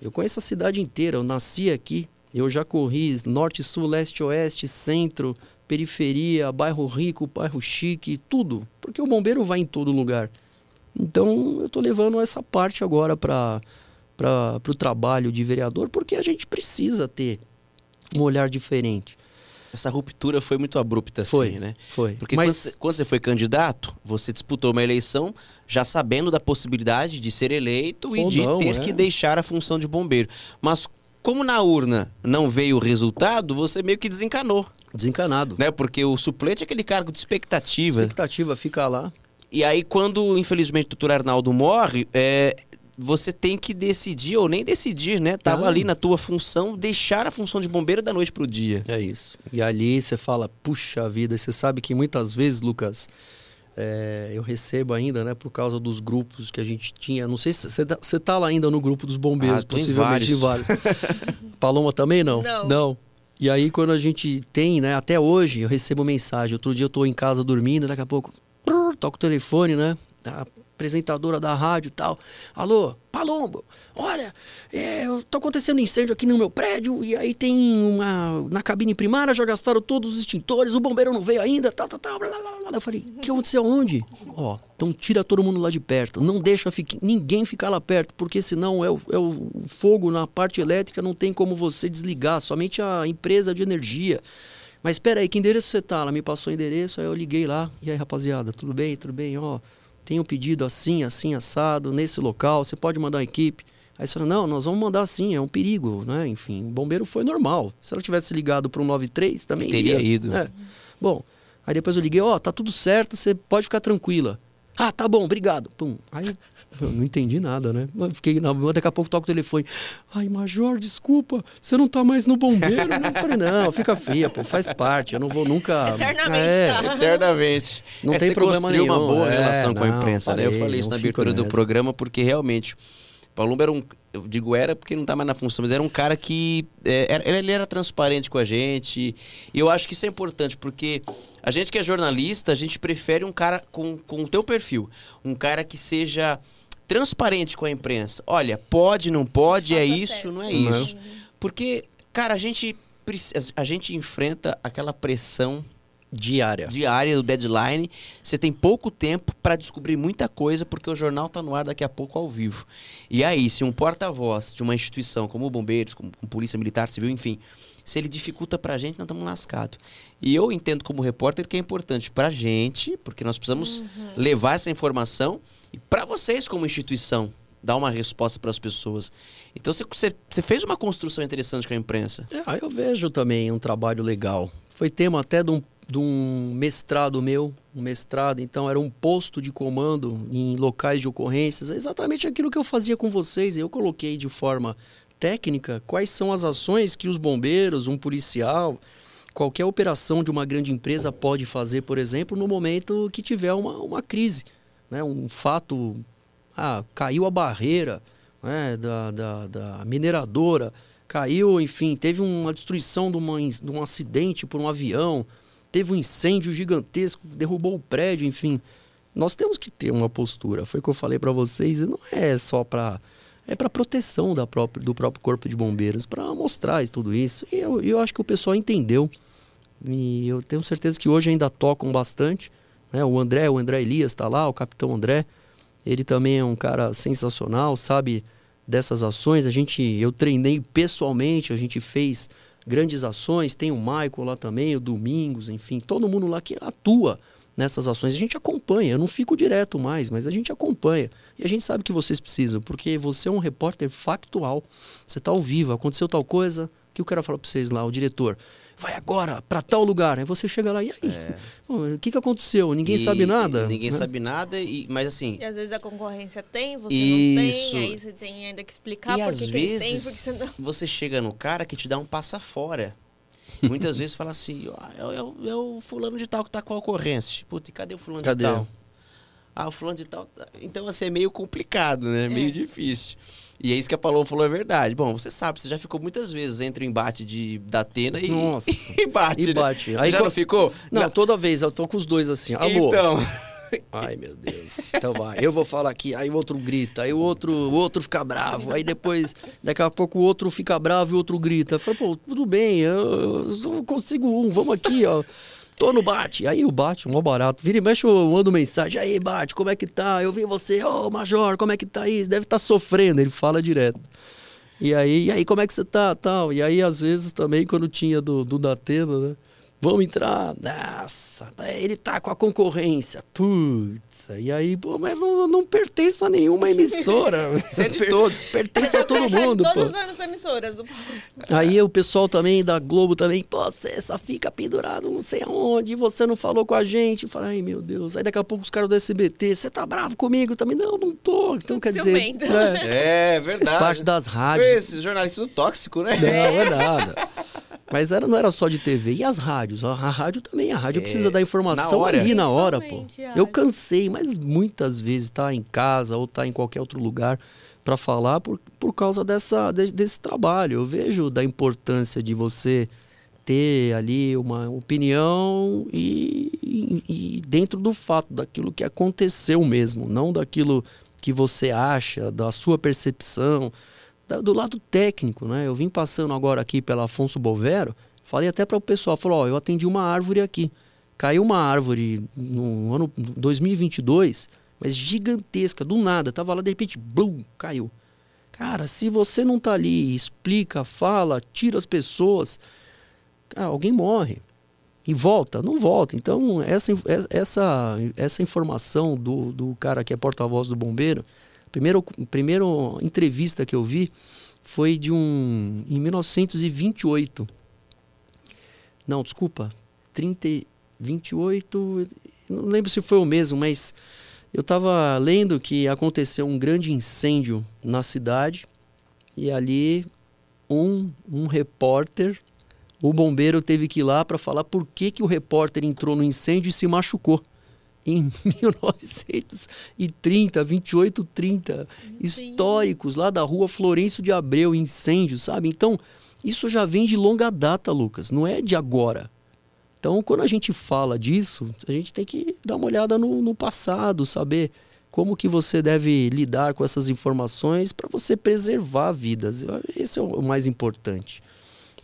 Eu conheço a cidade inteira, eu nasci aqui, eu já corri norte, sul, leste, oeste, centro, periferia, bairro rico, bairro chique, tudo, porque o bombeiro vai em todo lugar. Então eu tô levando essa parte agora para para o trabalho de vereador, porque a gente precisa ter um olhar diferente. Essa ruptura foi muito abrupta, assim, Foi, né? Foi. Porque quando, você, quando você foi candidato, você disputou uma eleição já sabendo da possibilidade de ser eleito e Ou de não, ter é. que deixar a função de bombeiro. Mas como na urna não veio o resultado, você meio que desencanou, desencanado. né? Porque o suplente é aquele cargo de expectativa. expectativa fica lá. E aí, quando, infelizmente, o doutor Arnaldo morre, é, você tem que decidir, ou nem decidir, né? Tava Ah. ali na tua função, deixar a função de bombeiro da noite pro dia. É isso. E ali você fala, puxa vida, e você sabe que muitas vezes, Lucas, é, eu recebo ainda, né, por causa dos grupos que a gente tinha. Não sei se você tá, você tá lá ainda no grupo dos bombeiros, Ah, possivelmente em vários. Paloma também não? Não. E aí, quando a gente tem, né, até hoje, eu recebo mensagem. Outro dia eu tô em casa dormindo, daqui a pouco, prrr, toca o telefone, né? A apresentadora da rádio e tal. Alô, Palombo, olha, é, tá acontecendo incêndio aqui no meu prédio e aí tem uma. Na cabine primária já gastaram todos os extintores, o bombeiro não veio ainda, tal, tal, tal. Blá, blá, blá. Eu falei, que aconteceu onde? Ó, então tira todo mundo lá de perto. Não deixa fique- ninguém ficar lá perto, porque senão é o, é o fogo na parte elétrica, não tem como você desligar, somente a empresa de energia. Mas espera aí, que endereço você tá? Ela me passou o endereço, aí eu liguei lá. E aí, rapaziada, tudo bem? Tudo bem? Ó, tem um pedido assim, assim, assado, nesse local, você pode mandar uma equipe. Aí você fala, não, nós vamos mandar sim, é um perigo, né? Enfim, o bombeiro foi normal. Se ela tivesse ligado para o 93, também Teria iria. ido. É. Bom, aí depois eu liguei, ó, tá tudo certo, você pode ficar tranquila. Ah, tá bom, obrigado. Pum. Aí eu não entendi nada, né? Eu fiquei na daqui a pouco toca o telefone. Ai, Major, desculpa, você não tá mais no bombeiro? Eu falei, não, fica fria, pô, faz parte. Eu não vou nunca. Eternamente, É, tá? Eternamente. Não É, tem você problema construiu uma nenhum. boa É, relação com a não, imprensa, né? Eu falei, isso não na abertura do programa, porque realmente. Palumbo era um. Eu digo era porque não tá mais na função, mas era um cara que. é, era- ele era transparente com a gente. E eu acho que isso é importante, porque a gente que é jornalista, a gente prefere um cara com, com o teu perfil. Um cara que seja transparente com a imprensa. Olha, pode, não pode, é isso, não é isso. Porque, cara, a gente, a gente enfrenta aquela pressão Diária. diária do deadline. Você tem pouco tempo para descobrir muita coisa, porque o jornal tá no ar daqui a pouco ao vivo. E aí, se um porta-voz de uma instituição como o Bombeiros, como, como Polícia Militar Civil, enfim, se ele dificulta pra gente, nós estamos lascados. E eu entendo como repórter que é importante pra gente, porque nós precisamos levar essa informação e pra vocês como instituição dar uma resposta para as pessoas. Então você, você, fez uma construção interessante com a imprensa. É, eu vejo também um trabalho legal. Foi tema até de um, de um mestrado meu, um mestrado, então era um posto de comando em locais de ocorrências, exatamente aquilo que eu fazia com vocês. Eu coloquei de forma técnica quais são as ações que os bombeiros, um policial, qualquer operação de uma grande empresa pode fazer, por exemplo, no momento que tiver uma, uma crise, né? um fato, ah, caiu a barreira né? da, da, da mineradora, caiu, enfim, teve uma destruição de, uma, de um acidente por um avião, teve um incêndio gigantesco, derrubou o prédio, enfim. Nós temos que ter uma postura. Foi o que eu falei para vocês, não é só para é para proteção da própria, do próprio corpo de bombeiros, para mostrar tudo isso. E eu, eu acho que o pessoal entendeu. E eu tenho certeza que hoje ainda tocam bastante. Né? O André, o André Elias está lá, o capitão André. Ele também é um cara sensacional, sabe dessas ações. A gente, eu treinei pessoalmente, a gente fez grandes ações. Tem o Michael lá também, o Domingos, enfim, todo mundo lá que atua nessas ações. A gente acompanha, eu não fico direto mais, mas a gente acompanha. E a gente sabe que vocês precisam, porque você é um repórter factual. Você está ao vivo, aconteceu tal coisa, que eu quero falar para vocês lá, o diretor? Vai agora para tal lugar. Aí você chega lá e aí? Pô, O que, que aconteceu? Ninguém E- sabe nada? e Ninguém né? sabe nada, e, mas assim, E às vezes a concorrência tem, você Isso. não tem, aí você tem ainda que explicar e por que que eles têm, vezes porque você não. você chega no cara que te dá um passa fora. Muitas vezes fala assim, ó, é, o- é é o fulano de tal que tá com a ocorrência. Puta, e cadê o fulano Cadê? de tal? Ah, o fulano de tal. tá- Então, assim, é meio complicado, né? É meio difícil. E é isso que a Paloma falou, é verdade. Bom, você sabe, você já ficou muitas vezes entre o embate de, da Atena e, Nossa. e bate. E né? bate. Você Aí já quando- não ficou? Não, toda vez eu tô com os dois assim. Alô? Então, Ai, meu Deus. Então vai. Eu vou falar aqui, aí o outro grita, aí o outro, o outro fica bravo, aí depois, daqui a pouco o outro fica bravo e o outro grita. Eu falo, pô, tudo bem, eu, eu consigo um, vamos aqui, ó. Tô no bate. Aí o bate, mó barato. Vira e mexe, eu mando mensagem. Aí, bate, como é que tá? Eu vi você, ô Major, como é que tá aí? Deve estar sofrendo. Ele fala direto. E aí, e aí, como é que você tá? Tal. E aí, às vezes, também, quando tinha do, do Datena, né? Vamos entrar. Nossa, ele tá com a concorrência. Putz. E aí, pô, mas não, não pertence a nenhuma emissora. Você é de Per- todos. Pertence a todo de mundo, pô. todas as emissoras. Aí o pessoal também da Globo também, pô, você só fica pendurado não sei aonde, você não falou com a gente. Fala, ai meu Deus. Aí daqui a pouco os caras do SBT, você tá bravo comigo também? Não, não tô. Então quer dizer. ciumento. É, é verdade. faz parte das rádios. Esse jornalista tóxico, né? Não, é nada. Mas era, não era só de TV. E as rádios? A, a rádio também. A rádio É, precisa da informação na hora. ali na hora, pô. A Eu cansei, mas muitas vezes tá em casa ou tá em qualquer outro lugar para falar por, por causa dessa, de- desse trabalho. Eu vejo da importância de você ter ali uma opinião e, e- e dentro do fato daquilo que aconteceu mesmo, não daquilo que você acha, da sua percepção, do lado técnico, né? Eu vim passando agora aqui pela Afonso Bovero, falei até para o pessoal, falou, ó, eu atendi uma árvore aqui. Caiu uma árvore no ano 2022, mas gigantesca, do nada, tava lá de repente, blum, caiu. Cara, se você não tá ali, explica, fala, tira as pessoas, cara, alguém morre. E volta, não volta. Então, essa, essa, essa informação do, do cara que é porta-voz do bombeiro, primeiro, primeiro entrevista que eu vi foi de um. em 1928. Não, desculpa. 30, 28. Não lembro se foi o mesmo, mas Eu estava lendo que aconteceu um grande incêndio na cidade e ali um, um repórter, o bombeiro teve que ir lá para falar por que, que o repórter entrou no incêndio e se machucou. Em 1930, 28, 30, históricos lá da rua Florencio de Abreu, incêndio, sabe? Então, isso já vem de longa data, Lucas, não é de agora. Então, quando a gente fala disso, a gente tem que dar uma olhada no, no passado, saber como que você deve lidar com essas informações para você preservar vidas. Esse é o mais importante.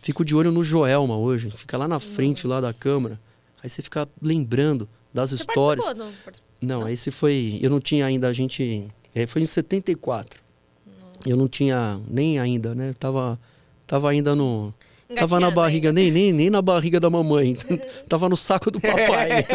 Fico de olho no Joelma hoje, fica lá na frente Nossa. lá da câmera. Aí você fica lembrando das você histórias. Não, não, não, esse foi, eu não tinha ainda a gente, é, foi em 74. Nossa. Eu não tinha nem ainda, né? Eu tava tava ainda no Tava na barriga, nem, nem, nem na barriga da mamãe. Tava no saco do papai.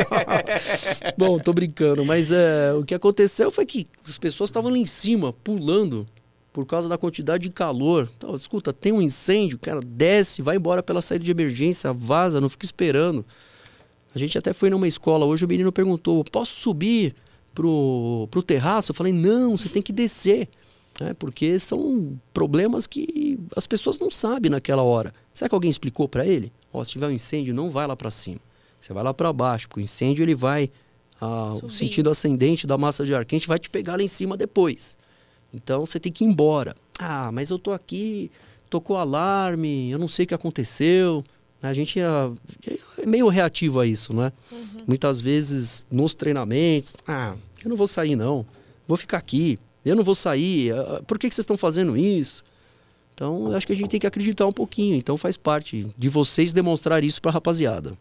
Bom, tô brincando. Mas é, o que aconteceu foi que as pessoas estavam lá em cima, pulando, por causa da quantidade de calor. Então, escuta, tem um incêndio, cara, desce, vai embora pela saída de emergência, vaza, não fica esperando. A gente até foi numa escola hoje, o menino perguntou: posso subir pro, pro terraço? Eu falei: não, você tem que descer. É, porque são problemas que as pessoas não sabem naquela hora. Será que alguém explicou para ele? Oh, se tiver um incêndio, não vai lá para cima. Você vai lá para baixo, porque o incêndio ele vai ah, o sentido ascendente da massa de ar quente vai te pegar lá em cima depois. Então você tem que ir embora. Ah, mas eu tô aqui, tocou alarme, eu não sei o que aconteceu. A gente é, é meio reativo a isso, né? Uhum. Muitas vezes nos treinamentos, ah, eu não vou sair não, vou ficar aqui, eu não vou sair, ah, por que, que vocês estão fazendo isso? Então, acho que a gente tem que acreditar um pouquinho. Então, faz parte de vocês demonstrar isso para a rapaziada.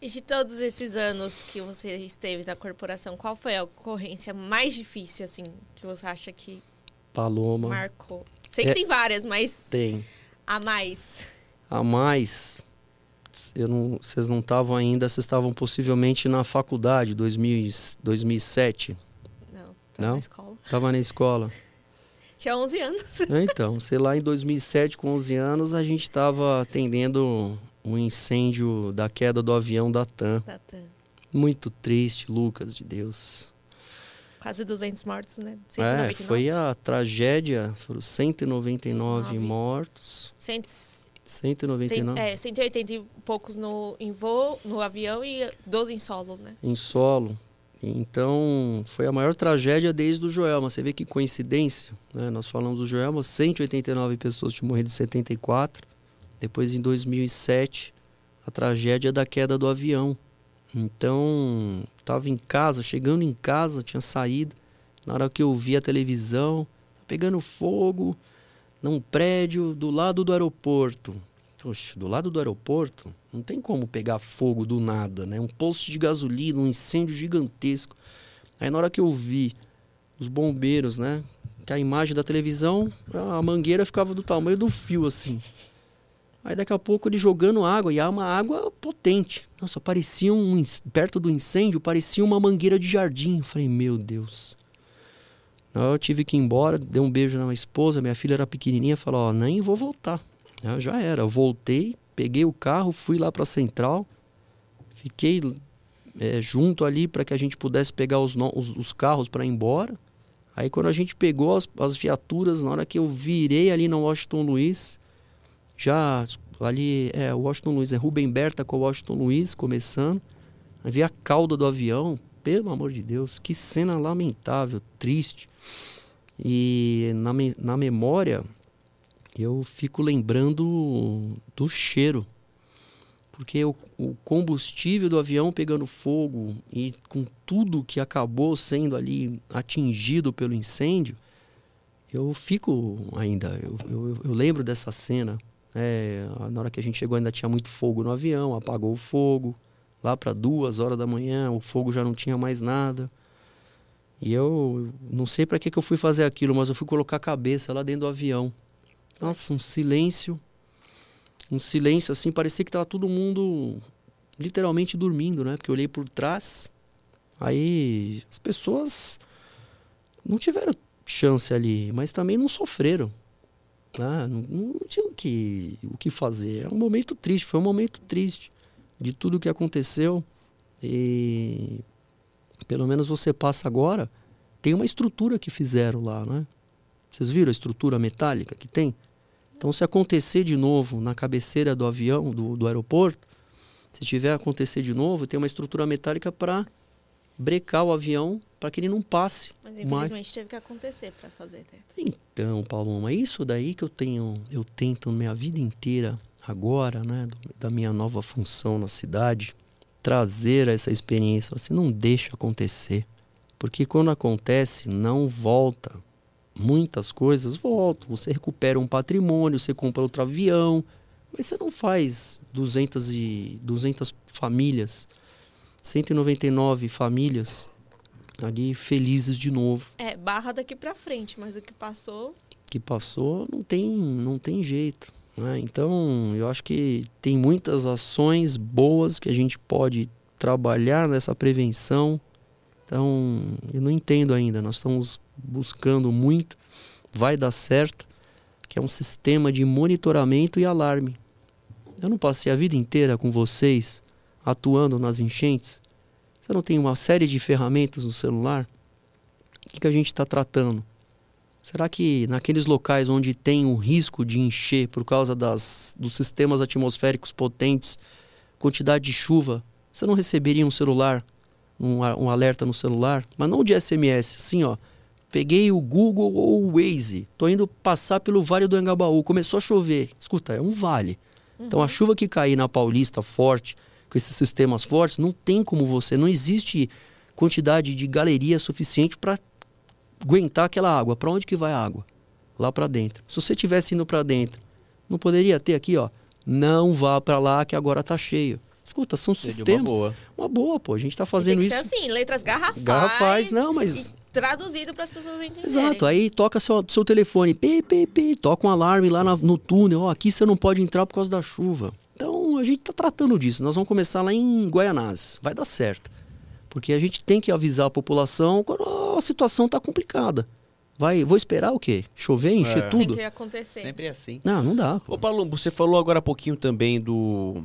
E de todos esses anos que você esteve na corporação, qual foi a ocorrência mais difícil, assim, que você acha que Paloma marcou? Sei que é, tem várias, mas tem a mais. A mais, eu não, vocês não estavam ainda, vocês estavam possivelmente na faculdade, 2000, 2007. Não, tava não? na escola. Tava na escola. Tinha 11 anos. É, então, sei lá, em 2007, com 11 anos, a gente estava atendendo um incêndio da queda do avião da TAM. Da TAM. Muito triste, Lucas, de Deus. Quase 200 mortos, né? 199. É, foi a tragédia, foram 199 109. mortos. 100, 199? é, 180 e poucos no, em voo, no avião e 12 em solo, né? Em solo. Então, foi a maior tragédia desde o Joelma. Você vê que coincidência, né? Nós falamos do Joelma, 189 pessoas tinham morrido em 74. Depois, em 2007, a tragédia da queda do avião. Então, estava em casa, chegando em casa, tinha saído. Na hora que eu vi a televisão, tá pegando fogo num prédio do lado do aeroporto. Poxa, do lado do aeroporto, não tem como pegar fogo do nada, né? Um posto de gasolina, um incêndio gigantesco. Aí na hora que eu vi os bombeiros, né? Que a imagem da televisão, a mangueira ficava do tamanho do fio, assim. Aí daqui a pouco ele jogando água, e é uma água potente. Nossa, parecia um. Perto do incêndio, parecia uma mangueira de jardim. Eu falei, meu Deus. Eu tive que ir embora, dei um beijo na minha esposa, minha filha era pequenininha, falou, ó, nem vou voltar. Eu já era. Eu voltei, peguei o carro, fui lá para a central, fiquei é, junto ali para que a gente pudesse pegar os, os, os carros para ir embora. Aí quando a gente pegou as, as viaturas, na hora que eu virei ali no Washington Luiz, já ali é Washington Luiz, é Rubem Berta com o Washington Luiz começando, vi a cauda do avião, pelo amor de Deus, que cena lamentável, triste. E na, na memória, eu fico lembrando do cheiro. Porque o, o, combustível do avião pegando fogo e com tudo que acabou sendo ali atingido pelo incêndio, eu fico ainda, eu, eu, eu lembro dessa cena. É, na hora que a gente chegou ainda tinha muito fogo no avião, apagou o fogo. Lá para duas horas da manhã, o fogo já não tinha mais nada. E eu não sei para que, que eu fui fazer aquilo, mas eu fui colocar a cabeça lá dentro do avião. Nossa, um silêncio. Um silêncio assim, parecia que estava todo mundo literalmente dormindo, né? Porque eu olhei por trás, aí as pessoas não tiveram chance ali, mas também não sofreram. Né? Não, não tinha o que, o que fazer. É um momento triste, foi um momento triste de tudo que aconteceu. E pelo menos você passa agora tem uma estrutura que fizeram lá, né? Vocês viram a estrutura metálica que tem? Então, se acontecer de novo na cabeceira do avião, do, do aeroporto, se tiver acontecer de novo, tem uma estrutura metálica para brecar o avião para que ele não passe. Mas infelizmente teve que acontecer para fazer teto. Então, Paloma, é isso daí que eu tenho, eu tento minha vida inteira agora, né, da minha nova função na cidade, trazer essa experiência. Você não deixa acontecer, porque quando acontece não volta. Muitas coisas voltam. Você recupera um patrimônio, você compra outro avião, mas você não faz 200 e 200 famílias, 199 famílias ali felizes de novo. É, barra daqui para frente, mas o que passou. Que passou não tem, não tem jeito. Né? Então, eu acho que tem muitas ações boas que a gente pode trabalhar nessa prevenção. Então, eu não entendo ainda. Nós estamos buscando muito, vai dar certo, que é um sistema de monitoramento e alarme. Eu não passei a vida inteira com vocês atuando nas enchentes. Você não tem uma série de ferramentas no celular? O que, que a gente está tratando? Será que naqueles locais onde tem o risco de encher por causa das, dos sistemas atmosféricos potentes, quantidade de chuva, você não receberia um celular, um, um alerta no celular? Mas não de SMS, assim ó. Peguei o Google ou o Waze, tô indo passar pelo Vale do Engabaú, começou a chover. Escuta, é um vale. Uhum. Então a chuva que cair na Paulista forte, com esses sistemas fortes, não tem como você, não existe quantidade de galeria suficiente para aguentar aquela água. Para onde que vai a água? Lá para dentro. Se você tivesse indo para dentro, não poderia ter aqui, ó, não vá para lá que agora tá cheio. Escuta, são Seria sistemas. Uma boa. Uma boa, pô. A gente tá fazendo isso. Tem que ser assim, letras garrafais. Garrafais, não, mas traduzido para as pessoas entenderem. Exato, aí toca seu, seu telefone, pi, pi, pi, toca um alarme lá na, no túnel, ó, aqui você não pode entrar por causa da chuva. Então a gente está tratando disso. Nós vamos começar lá em Guaianazes. Vai dar certo. Porque a gente tem que avisar a população quando a situação está complicada. Vai, vou esperar o quê? Chover, encher é. tudo? Tem que acontecer. Sempre assim. Não, não dá. Pô. Ô, Palumbo, você falou agora há pouquinho também do,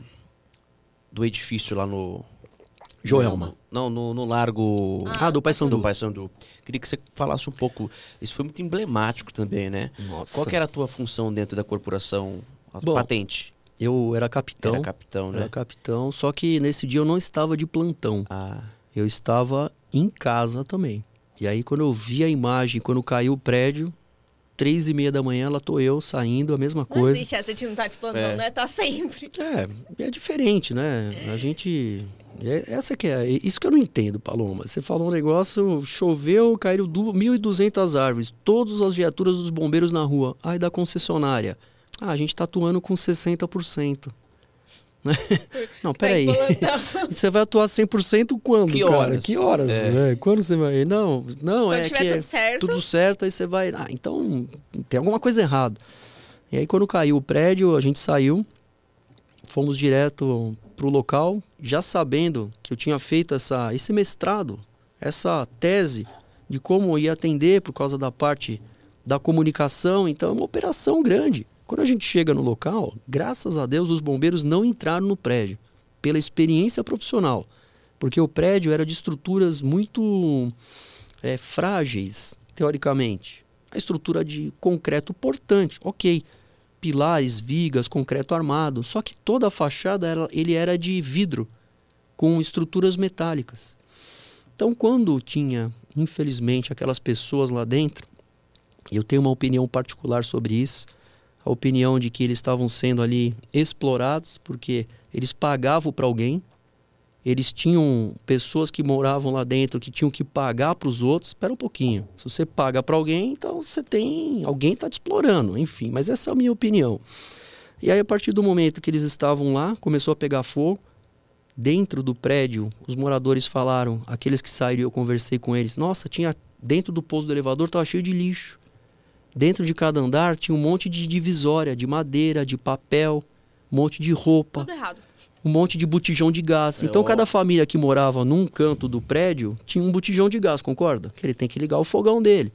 do edifício lá no... Joelma. Não, no, no Largo... Ah, ah do Paysandu. Do Paysandu. Queria que você falasse um pouco... Isso foi muito emblemático também, né? Nossa. Qual que era a tua função dentro da corporação? A Bom, patente? Eu era capitão. Era capitão, né? Era capitão, só que nesse dia eu não estava de plantão. Ah. Eu estava em casa também. E aí quando eu vi a imagem, quando caiu o prédio, três e meia da manhã, lá tô eu saindo, a mesma coisa. Não existe essa de não estar tá de plantão, é. né? Tá sempre. É, é diferente, né? É. A gente... É, essa que é... Isso que eu não entendo, Paloma. Você falou um negócio, choveu, caíram 1.200 árvores, todas as viaturas dos bombeiros na rua. Aí da concessionária ah, a gente está atuando com 60%. Não, peraí. você vai atuar 100% quando, que cara? Horas? Que horas? É. É, quando você vai? Não, não quando é que tudo certo. tudo certo, aí você vai. Ah, então tem alguma coisa errada. E aí quando caiu o prédio, a gente saiu, fomos direto pro local, já sabendo que eu tinha feito essa esse mestrado, essa tese de como ia atender por causa da parte da comunicação, então é uma operação grande. Quando a gente chega no local, graças a Deus os bombeiros não entraram no prédio, pela experiência profissional, porque o prédio era de estruturas muito é, frágeis, teoricamente. A estrutura de concreto portante, ok. Pilares, vigas, concreto armado, só que toda a fachada era, ele era de vidro, com estruturas metálicas. Então, quando tinha, infelizmente, aquelas pessoas lá dentro, eu tenho uma opinião particular sobre isso, a opinião de que eles estavam sendo ali explorados, porque eles pagavam para alguém, eles tinham pessoas que moravam lá dentro que tinham que pagar para os outros. Espera um pouquinho. Se você paga para alguém, então você tem. Alguém está te explorando, enfim. Mas essa é a minha opinião. E aí, a partir do momento que eles estavam lá, começou a pegar fogo. Dentro do prédio, os moradores falaram, aqueles que saíram, eu conversei com eles. Nossa, tinha dentro do pouso do elevador, estava cheio de lixo. Dentro de cada andar tinha um monte de divisória, de madeira, de papel, um monte de roupa. Tudo errado. Um monte de botijão de gás. É, então, ó. cada família que morava num canto do prédio tinha um botijão de gás, concorda? Que ele tem que ligar o fogão dele.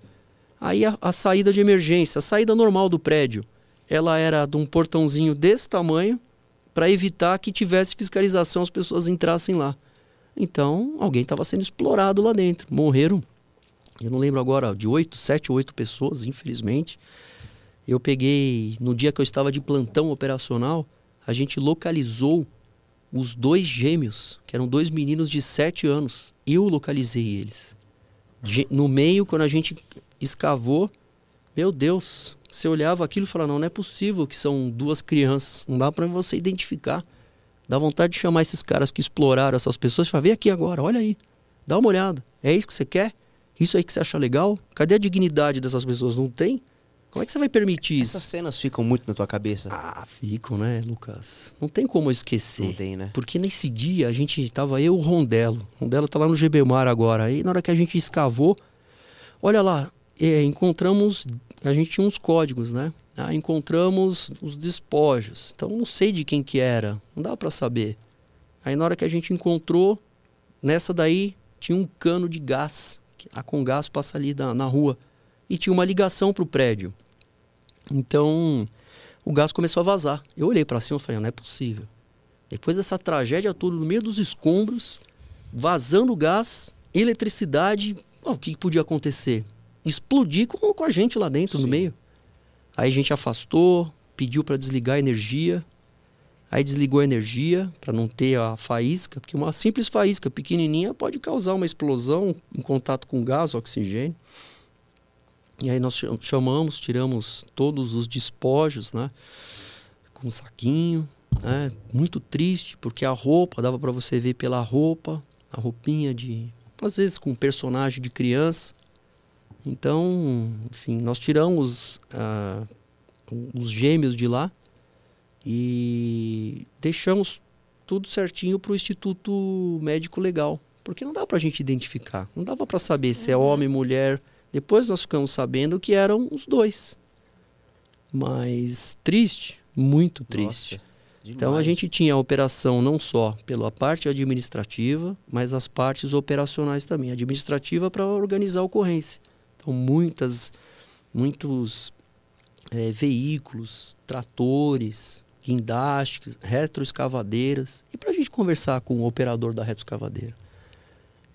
Aí a, a saída de emergência, a saída normal do prédio, ela era de um portãozinho desse tamanho para evitar que tivesse fiscalização, as pessoas entrassem lá. Então, alguém estava sendo explorado lá dentro. Morreram eu não lembro agora, de oito, sete ou oito pessoas, infelizmente. Eu peguei, no dia que eu estava de plantão operacional, a gente localizou os dois gêmeos, que eram dois meninos de sete anos. Eu localizei eles. No meio, quando a gente escavou, meu Deus, você olhava aquilo e falava, não, não é possível que são duas crianças. Não dá para você identificar. Dá vontade de chamar esses caras que exploraram essas pessoas e falar, vem aqui agora, olha aí. Dá uma olhada. É isso que você quer? Isso aí que você acha legal? Cadê a dignidade dessas pessoas? Não tem? Como é que você vai permitir isso? Essas cenas ficam muito na tua cabeça? Ah, ficam, né, Lucas? Não tem como eu esquecer. Não tem, né? Porque nesse dia a gente tava eu e o Rondelo. O Rondelo tá lá no GBMar agora. Aí na hora que a gente escavou, olha lá, é, encontramos, a gente tinha uns códigos, né? Ah, encontramos os despojos. Então não sei de quem que era, não dá para saber. Aí na hora que a gente encontrou, nessa daí tinha um cano de gás. A com gás passa ali na, na rua. E tinha uma ligação para o prédio. Então o gás começou a vazar. Eu olhei para cima e falei, não é possível. Depois dessa tragédia toda, no meio dos escombros, vazando gás, eletricidade, o que podia acontecer? Explodir com, com a gente lá dentro, Sim. no meio. Aí a gente afastou, pediu para desligar a energia. Aí desligou a energia para não ter a faísca, porque uma simples faísca pequenininha pode causar uma explosão em contato com gás, oxigênio. E aí nós chamamos, tiramos todos os despojos, né? Com um saquinho, né? Muito triste, porque a roupa, dava para você ver pela roupa, a roupinha de... Às vezes com um personagem de criança. Então, enfim, nós tiramos uh, os gêmeos de lá e deixamos tudo certinho para o Instituto Médico Legal. Porque não dá para a gente identificar. Não dava para saber se é uhum. homem, mulher. Depois nós ficamos sabendo que eram os dois. Mas triste, muito triste. Nossa, então a gente tinha a operação não só pela parte administrativa, mas as partes operacionais também. Administrativa para organizar a ocorrência. Então muitas, muitos é, veículos, tratores, guindastes, retroescavadeiras. E para a gente conversar com o operador da retroescavadeira.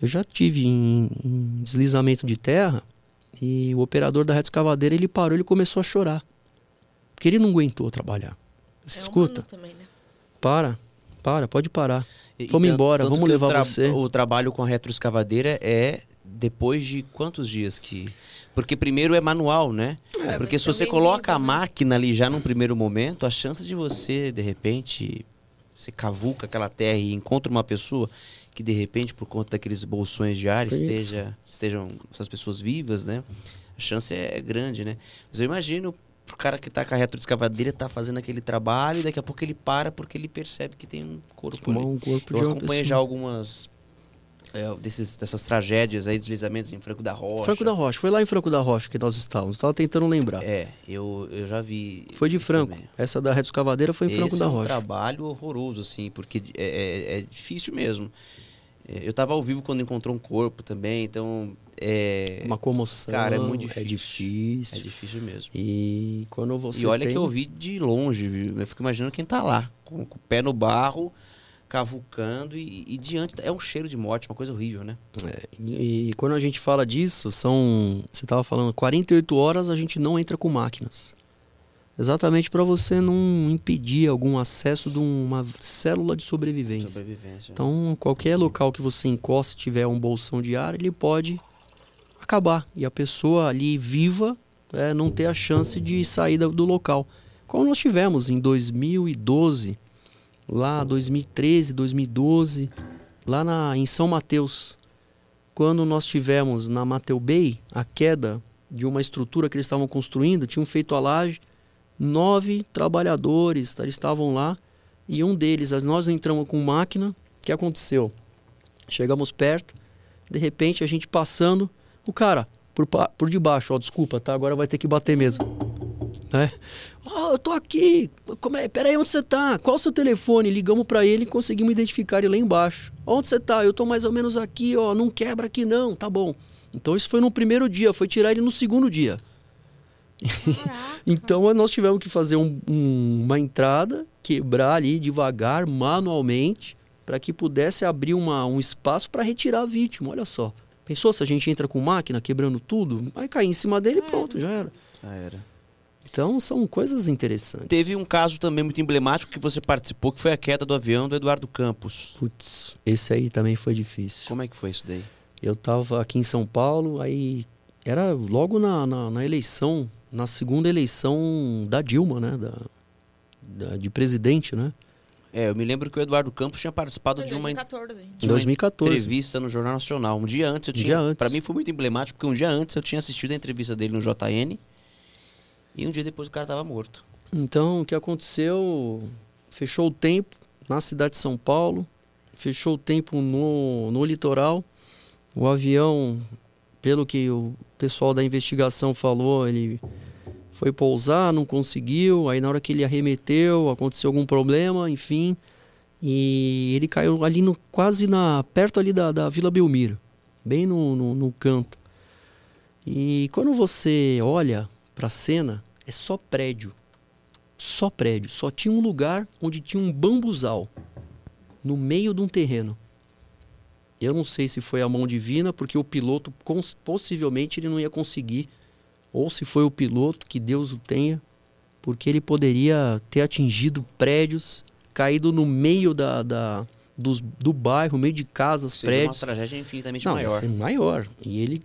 Eu já tive em, em deslizamento de terra e o operador da retroescavadeira ele parou, ele começou a chorar. Porque ele não aguentou trabalhar. Você é escuta? Também, né? Para, para, pode parar. E, vamos embora, vamos levar o você. O trabalho com a retroescavadeira é depois de quantos dias que. Porque primeiro é manual, né? É, Porque se você coloca a né? máquina ali já num primeiro momento, a chance de você, de repente, você cavuca aquela terra e encontra uma pessoa que de repente, por conta daqueles bolsões de ar, esteja, estejam essas pessoas vivas, né? A chance é, grande, né? Mas eu imagino o cara que está com a retroescavadeira tá fazendo aquele trabalho e daqui a pouco ele para porque ele percebe que tem um corpo ali. Um corpo eu acompanho já algumas é, desses, dessas tragédias aí, deslizamentos em Franco da Rocha. Franco da Rocha, foi lá em Franco da Rocha que nós estávamos. Estava tentando lembrar. É, eu, eu já vi. Foi de Franco. Também. Essa da Reta Escavadeira foi em Franco Esse da é Rocha. um trabalho horroroso, assim, porque é, é, é difícil mesmo. É, eu estava ao vivo quando encontrou um corpo também, então. É... Uma comoção. Cara, é muito difícil. É difícil. É difícil mesmo. E quando você. E olha tem... que eu vi de longe, viu? Eu fico imaginando quem está lá, com, com o pé no barro cavucando e, e, diante é um cheiro de morte, uma coisa horrível, né? É, e, e, quando a gente fala disso, são, você estava falando, 48 horas a gente não entra com máquinas. Exatamente para você não impedir algum acesso de uma célula de sobrevivência. sobrevivência. Então, qualquer local que você encoste tiver um bolsão de ar, ele pode acabar e a pessoa ali viva é, não ter a chance de sair do local. Como nós tivemos em 2012 lá 2013, 2012, lá na, em São Mateus, quando nós tivemos na Mateu Bay a queda de uma estrutura que eles estavam construindo, tinham feito a laje, nove trabalhadores estavam lá e um deles, nós entramos com máquina, o que aconteceu? Chegamos perto, de repente a gente passando, o cara por, por debaixo, ó, desculpa, tá? Agora vai ter que bater mesmo né? Oh, eu tô aqui. Como é? Pera aí, onde você tá? Qual o seu telefone? Ligamos para ele e conseguimos identificar ele lá embaixo. Onde você tá? Eu tô mais ou menos aqui, ó. Não quebra aqui não, tá bom. Então isso foi no primeiro dia, foi tirar ele no segundo dia. então nós tivemos que fazer um, um, uma entrada, quebrar ali devagar, manualmente, para que pudesse abrir uma, um espaço para retirar a vítima. Olha só. Pensou se a gente entra com máquina quebrando tudo? Vai cair em cima dele e pronto, já era. Já era. Então são coisas interessantes. Teve um caso também muito emblemático que você participou, que foi a queda do avião do Eduardo Campos. Putz, esse aí também foi difícil. Como é que foi isso daí? Eu tava aqui em São Paulo, aí era logo na, na, na eleição, na segunda eleição da Dilma, né? Da, da- de presidente, né? É, eu me lembro que o Eduardo Campos tinha participado Foi de uma, 2014. Em de uma 2014. entrevista no Jornal Nacional. Um dia antes eu Um tinha. dia antes. Pra mim foi muito emblemático, porque um dia antes eu tinha assistido a entrevista dele no JN. E um dia depois o cara tava morto. Então, o que aconteceu? Fechou o tempo na cidade de São Paulo, fechou o tempo no, no litoral. O avião, pelo que o pessoal da investigação falou, ele foi pousar, não conseguiu. Aí, na hora que ele arremeteu, aconteceu algum problema, enfim. E ele caiu ali no, quase na, perto ali da, da Vila Belmiro, bem no, no, no canto. E quando você olha para a cena, é só prédio só prédio, só tinha um lugar onde tinha um bambuzal no meio de um terreno. Eu não sei se foi a mão divina, porque o piloto possivelmente ele não ia conseguir, ou se foi o piloto que Deus o tenha, porque ele poderia ter atingido prédios, caído no meio da, da dos, do bairro, no meio de casas, Seria uma prédios. tragédia infinitamente Não, ia maior. ser maior. E ele,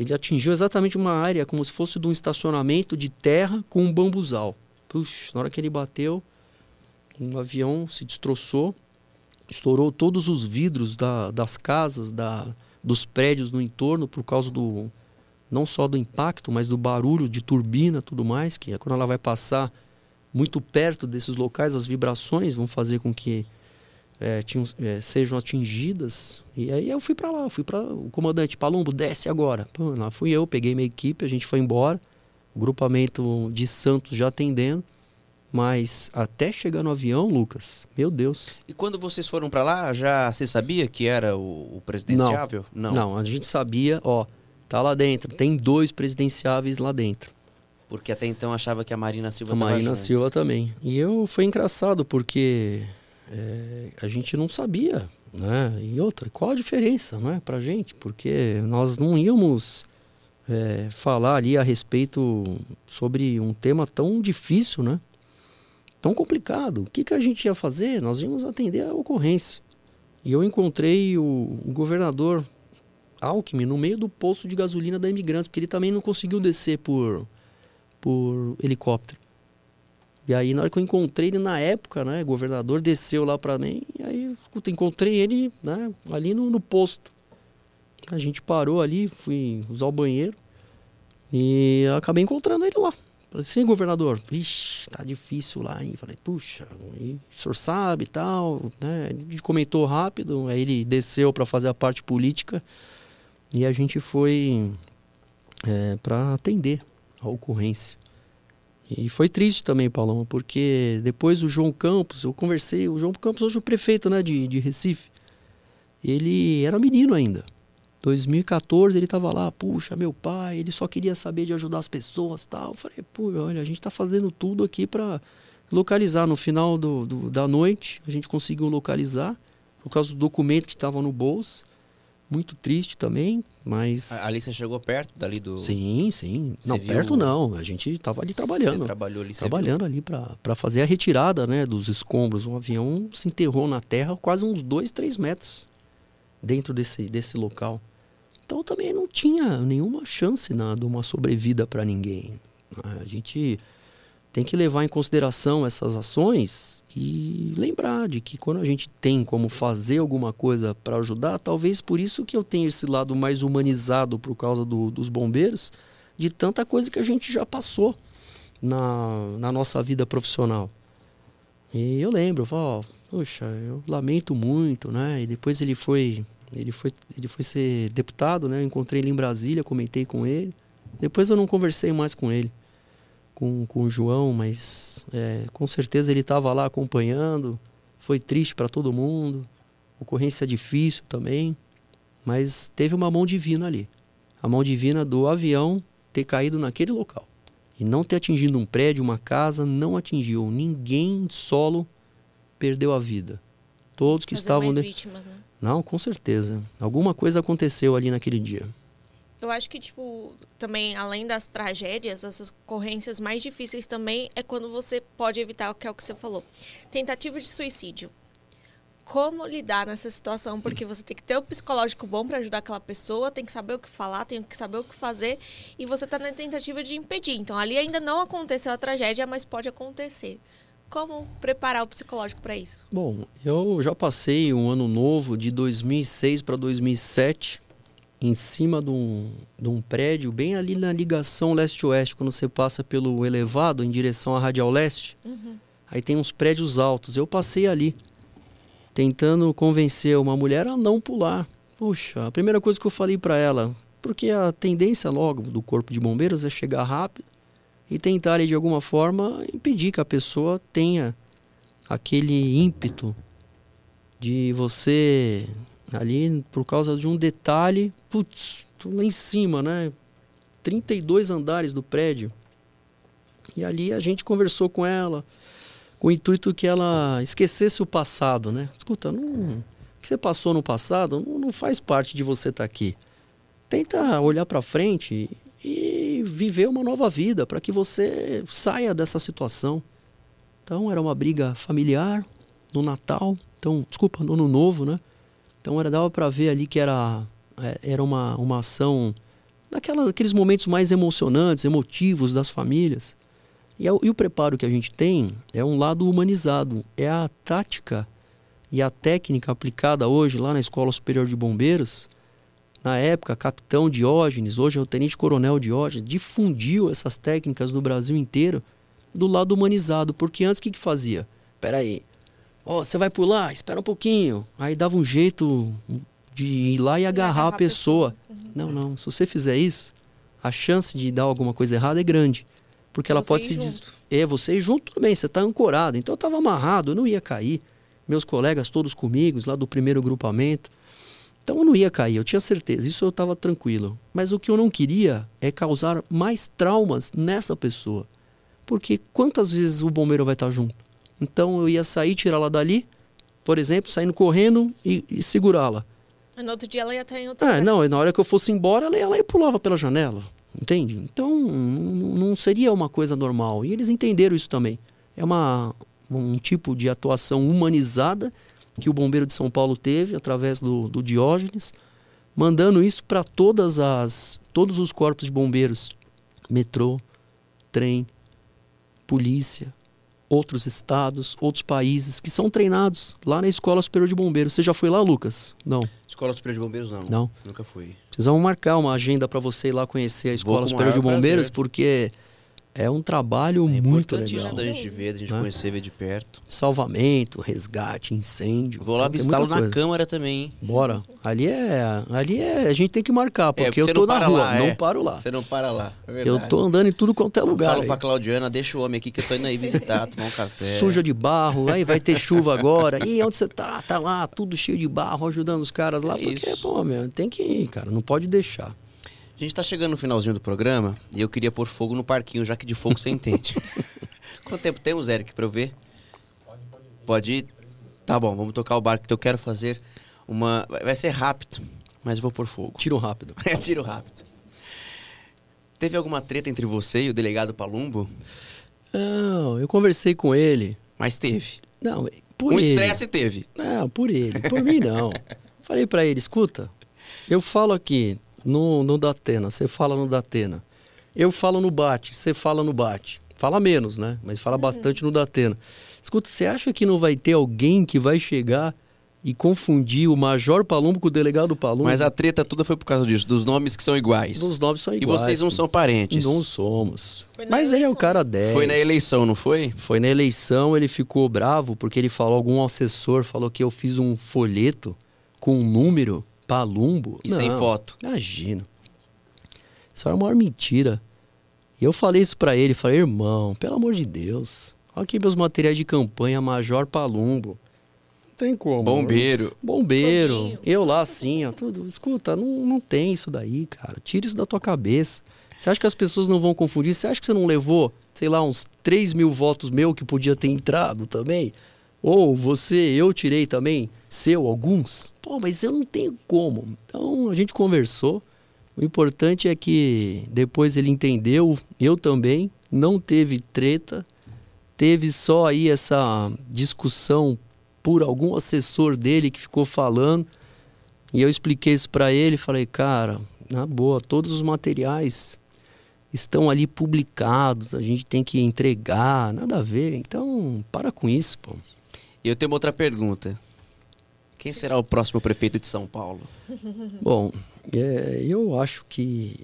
ele atingiu exatamente uma área como se fosse de um estacionamento de terra com um bambuzal. Puxa, na hora que ele bateu, um avião se destroçou, estourou todos os vidros da- das casas, da, dos prédios no entorno por causa do não só do impacto, mas do barulho de turbina, tudo mais, que é quando ela vai passar muito perto desses locais, as vibrações vão fazer com que é, tinham- é, sejam atingidas. E aí eu fui para lá, fui para o comandante Palumbo, desce agora. Pô, lá fui eu, peguei minha equipe, a gente foi embora. O grupamento de Santos já atendendo. Mas até chegar no avião, Lucas, meu Deus. E quando vocês foram pra lá, já você sabia que era o, o presidenciável? Não. a gente sabia, ó, tá lá dentro, tem dois presidenciáveis lá dentro. Porque até então achava que a Marina Silva A Marina junto. Silva também. E eu foi engraçado porque é, a gente não sabia, né? E outra, qual a diferença, né, pra gente? Porque nós não íamos é, falar ali a respeito sobre um tema tão difícil, né? Tão complicado. O que, que a gente ia fazer? Nós íamos atender a ocorrência. E eu encontrei o, o governador Alckmin no meio do posto de gasolina da Imigrantes, porque ele também não conseguiu descer por, por helicóptero. E aí, na hora que eu encontrei ele na época, né, governador desceu lá para mim, e aí escuta, encontrei ele, né, ali no, no posto. A gente parou ali, fui usar o banheiro e acabei encontrando ele lá. Falei assim, governador, vixe, tá difícil lá, hein? Falei, puxa, o senhor sabe e tal, né? Gente comentou rápido, aí ele desceu para fazer a parte política e a gente foi é, para atender a ocorrência. E foi triste também, Paulão, porque depois o João Campos, eu conversei, o João Campos hoje é o prefeito né, de, de Recife, ele era menino ainda. 2014 ele estava lá, puxa, meu pai, ele só queria saber de ajudar as pessoas tal. Eu falei, pô, olha, a gente está fazendo tudo aqui para localizar. No final do, do- da noite, a gente conseguiu localizar, por causa do documento que estava no bolso. Muito triste também, mas... Ali você chegou perto dali do. Sim, sim. Você não, viu- perto não. A gente estava ali Você trabalhando. trabalhou ali, você Trabalhando ali para fazer a retirada né, dos escombros. Um avião se enterrou na terra quase uns 2, 3 metros dentro desse, desse local. Então também não tinha nenhuma chance né, de uma sobrevida para ninguém. A gente tem que levar em consideração essas ações e lembrar de que quando a gente tem como fazer alguma coisa para ajudar, talvez por isso que eu tenho esse lado mais humanizado por causa do- dos bombeiros, de tanta coisa que a gente já passou na, na nossa vida profissional. E eu lembro, eu falo, ó, poxa, eu lamento muito, né? E depois ele foi, ele foi, ele foi ser deputado, né? Eu encontrei ele em Brasília, comentei com ele. Depois eu não conversei mais com ele, com, com o João, mas é, com certeza ele estava lá acompanhando. Foi triste para todo mundo, ocorrência difícil também, mas teve uma mão divina ali. A mão divina do avião ter caído naquele local. E não ter atingido um prédio, uma casa, não atingiu. Ninguém solo perdeu a vida. todos que Fazer estavam... mais de- vítimas, né? Não, com certeza. Alguma coisa aconteceu ali naquele dia. Eu acho que, tipo, também, além das tragédias, as ocorrências mais difíceis também é quando você pode evitar, que é o que você falou. Tentativa de suicídio. Como lidar nessa situação? Porque você tem que ter o psicológico bom para ajudar aquela pessoa, tem que saber o que falar, tem que saber o que fazer, e você tá na tentativa de impedir. Então, ali ainda não aconteceu a tragédia, mas pode acontecer. Como preparar o psicológico para isso? Bom, eu já passei um ano novo de 2006 para 2007 em cima de um, de um prédio bem ali na ligação leste-oeste, quando você passa pelo elevado em direção à Radial Leste. Aí tem uns prédios altos. Eu passei ali, tentando convencer uma mulher a não pular. Puxa, a primeira coisa que eu falei para ela, porque a tendência logo do corpo de bombeiros é chegar rápido e tentar ali, de alguma forma impedir que a pessoa tenha aquele ímpeto de você ali por causa de um detalhe, putz, lá em cima, né? 32 andares do prédio. E ali a gente conversou com ela, com o intuito que ela esquecesse o passado, né? Escuta, não, o que você passou no passado não, não faz parte de você estar aqui. Tenta olhar para frente e viver uma nova vida para que você saia dessa situação. Então era uma briga familiar no Natal, então, desculpa, no Ano Novo, né? Então era dava para ver ali que era é, era uma, uma ação daquela, daqueles momentos mais emocionantes, emotivos das famílias. E, é e o preparo que a gente tem é um lado humanizado, é a tática e a técnica aplicada hoje lá na Escola Superior de Bombeiros. Na época, capitão Diógenes, hoje é o tenente-coronel Diógenes, difundiu essas técnicas no Brasil inteiro do lado humanizado, porque antes o que, que fazia? Peraí, ó, você vai pular? Espera um pouquinho. Aí dava um jeito de ir lá e agarrar, a pessoa. Não, não, se você fizer isso, a chance de dar alguma coisa errada é grande. Porque ela Você pode se des... É, você junto bem, você está ancorado. Então eu estava amarrado, eu não ia cair. Meus colegas todos comigo, lá do primeiro grupamento. Então eu não ia cair, eu tinha certeza, isso eu estava tranquilo. Mas o que eu não queria é causar mais traumas nessa pessoa. Porque quantas vezes o bombeiro vai estar junto? Então eu ia sair, tirá-la dali, por exemplo, saindo correndo e, e segurá-la. No outro dia ela ia estar em outro Ah, lugar. não, e na hora que eu fosse embora, ela, ela ia pulava pela janela, entende? Então, não seria uma coisa normal. E eles entenderam isso também. É uma, um tipo de atuação humanizada que o Bombeiro de São Paulo teve através do, do Diógenes, mandando isso para todas as todos os corpos de bombeiros, metrô, trem, polícia, outros estados, outros países que são treinados lá na Escola Superior de Bombeiros. Você já foi lá, Lucas? Não. Escola Superior de Bombeiros, não. Não. Nunca fui. Precisamos marcar uma agenda para você ir lá conhecer a Escola Superior de Bombeiros, prazer. porque é um trabalho É muito legal. da gente ver, da gente Né? conhecer, ver de perto. Salvamento, resgate, incêndio. Vou lá visitá-lo na. Câmara também, hein? Bora. Ali é, ali é, a gente tem que marcar, porque, porque eu você tô na rua, lá, não é. paro lá. Você não para lá. É Eu tô andando em tudo quanto é Eu lugar. falo aí. pra Claudiana, deixa o homem aqui que eu tô indo aí visitar, tomar um café. Suja de barro, aí vai ter chuva agora. E onde você tá? Tá lá, tudo cheio de barro, ajudando os caras lá. É porque, isso. pô, meu, tem que ir, cara, não pode deixar. A gente tá chegando no finalzinho do programa e eu queria pôr fogo no parquinho, já que de fogo você entende. Quanto tempo temos, Eric, pra eu ver? Pode ir? Tá bom, vamos tocar o barco que eu quero fazer uma... Vai ser rápido, mas vou pôr fogo. Tiro rápido. É tiro rápido. Teve alguma treta entre você e o delegado Palumbo? Não, eu conversei com ele. Mas teve. Não, por um ele. estresse teve. Não, por ele. Por mim, não. Falei pra ele, escuta, eu falo aqui no, no Datena, você fala no Datena. Eu falo no Bate, você fala no Bate. Fala menos, né? Mas fala bastante no Datena. Escuta, você acha que não vai ter alguém que vai chegar e confundir o Major Palumbo com o Delegado Palumbo? Mas a treta toda foi por causa disso, dos nomes que são iguais. Os nomes são E iguais. vocês não são parentes. Não somos. Mas ele é um eleição. cara 10. Foi na eleição, não foi? Foi na eleição, ele ficou bravo porque ele falou, algum assessor falou que eu fiz um folheto com um número, palumbo. E sem Não, foto. Imagina. Isso é a maior mentira. E eu falei isso pra ele, falei, irmão, pelo amor de Deus. Olha aqui meus materiais de campanha, Major Palumbo. Não tem como. Bombeiro. Bombeiro. Foguinho. Eu lá assim, ó, tudo. Escuta, não, não tem isso daí, cara. Tira isso da tua cabeça. Você acha que as pessoas não vão confundir? Você acha que você não levou, sei lá, uns 3 mil votos meu que podia ter entrado também? Ou você, eu tirei também, seu, alguns. Pô, mas eu não tenho como. Então a gente conversou. O importante é que depois ele entendeu, eu também, não teve treta, teve só aí essa discussão por algum assessor dele que ficou falando. E eu expliquei isso para ele, falei, cara, na boa, todos os materiais estão ali publicados, a gente tem que entregar, nada a ver. Então, para com isso, pô. E eu tenho outra pergunta. Quem será o próximo prefeito de São Paulo? Bom, é, eu acho que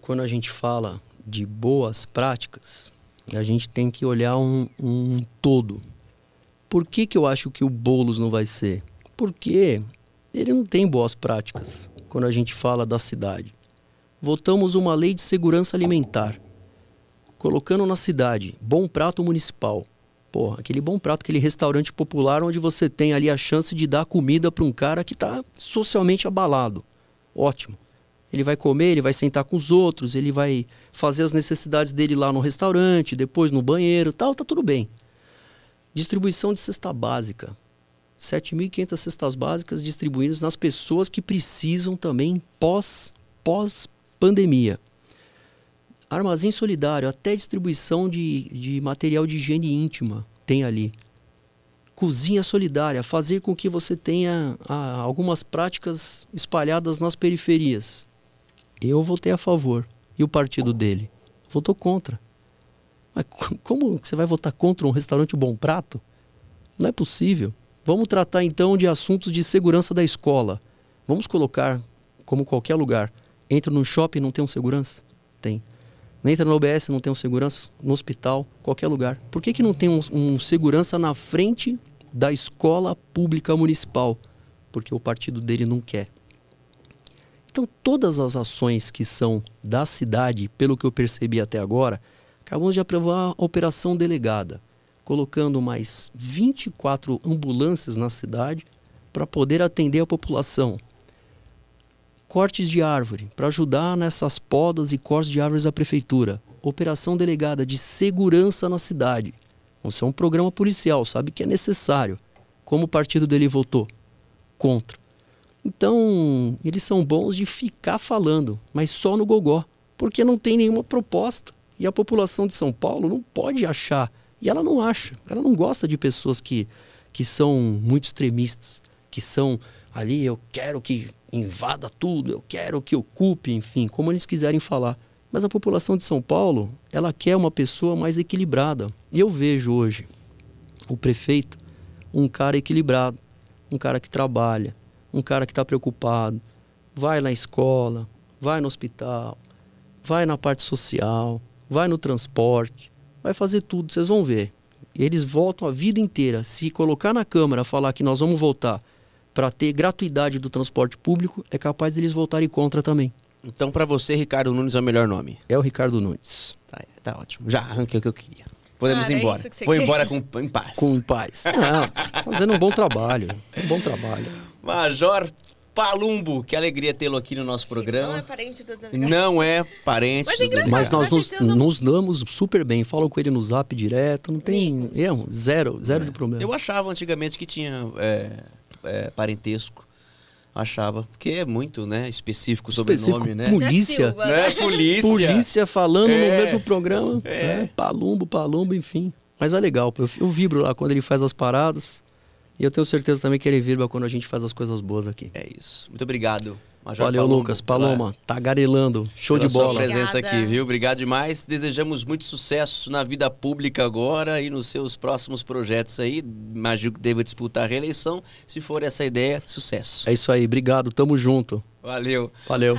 quando a gente fala de boas práticas, a gente tem que olhar um, um todo. Por que, que eu acho que o Boulos não vai ser? Porque ele não tem boas práticas quando a gente fala da cidade. Votamos uma lei de segurança alimentar, colocando na cidade bom prato municipal. Pô, aquele bom prato, aquele restaurante popular onde você tem ali a chance de dar comida para um cara que está socialmente abalado. Ótimo. Ele vai comer, ele vai sentar com os outros, ele vai fazer as necessidades dele lá no restaurante, depois no banheiro, tal, tá tudo bem. Distribuição de cesta básica. 7.500 cestas básicas distribuídas nas pessoas que precisam também pós pós pandemia. Armazém solidário, até distribuição de, de material de higiene íntima tem ali. Cozinha solidária, fazer com que você tenha ah, algumas práticas espalhadas nas periferias. Eu votei a favor. E o partido dele? Votou contra. Mas como você vai votar contra um restaurante Bom Prato? Não é possível. Vamos tratar então de assuntos de segurança da escola. Vamos colocar, como qualquer lugar, entra no shopping não tem um segurança? Tem. Entra no OBS não tem um segurança? No hospital, qualquer lugar. Por que, que não tem um, um segurança na frente da escola pública municipal? Porque o partido dele não quer. Então, todas as ações que são da cidade, pelo que eu percebi até agora, acabamos de aprovar a operação delegada, colocando mais 24 ambulâncias na cidade para poder atender a população. Cortes de árvore, para ajudar nessas podas e cortes de árvores da prefeitura. Operação delegada de segurança na cidade. Isso é um programa policial, sabe que é necessário. Como o partido dele votou? Contra. Então, eles são bons de ficar falando, mas só no gogó, porque não tem nenhuma proposta. E a população de São Paulo não pode achar, e ela não acha, ela não gosta de pessoas que, que são muito extremistas, que são ali, eu quero que invada tudo, eu quero que ocupe, enfim, como eles quiserem falar. Mas a população de São Paulo, ela quer uma pessoa mais equilibrada. E eu vejo hoje o prefeito um cara equilibrado, um cara que trabalha, um cara que está preocupado, vai na escola, vai no hospital, vai na parte social, vai no transporte, vai fazer tudo, vocês vão ver. Eles voltam a vida inteira. Se colocar na Câmara falar que nós vamos voltar para ter gratuidade do transporte público, é capaz deles voltarem contra também. Então, para você, Ricardo Nunes é o melhor nome. É o Ricardo Nunes. Tá, tá ótimo. Já arranquei o que eu queria. Podemos Ah, ir era embora. Vou queria. embora com, em paz. Com paz. Não, fazendo um bom trabalho. Um bom trabalho. Major Palumbo, que alegria tê-lo aqui no nosso Não é programa. parente do delegado. Não é parente Mas do é engraçado. Mas nós Mas nos, não- nos damos super bem. Falo com ele no zap direto. Não tem erro. Zero. Zero de problema. Eu achava antigamente que tinha é, é, parentesco. Achava. Porque é muito, né, específico o Específico, sobrenome, né? polícia. Silva, Né? Polícia. Polícia falando É. no mesmo programa. É. né? Palumbo, palumbo, enfim. Mas é legal. Eu, eu vibro lá quando ele faz as paradas. E eu tenho certeza também que ele vibra quando a gente faz as coisas boas aqui. É isso. Muito obrigado. Major Valeu, Palumbo, Lucas. Paloma, tagarelando. Show pela de sua bola. presença Obrigada. aqui, viu? Obrigado demais. Desejamos muito sucesso na vida pública agora e nos seus próximos projetos aí. Imagino que deva disputar a reeleição. Se for essa ideia, sucesso. É isso aí. Obrigado. Tamo junto. Valeu. Valeu.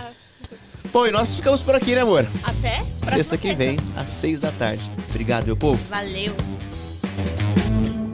Bom, e nós ficamos por aqui, né, amor? Até Sexta que vem, às seis da tarde. Obrigado, meu povo. Valeu.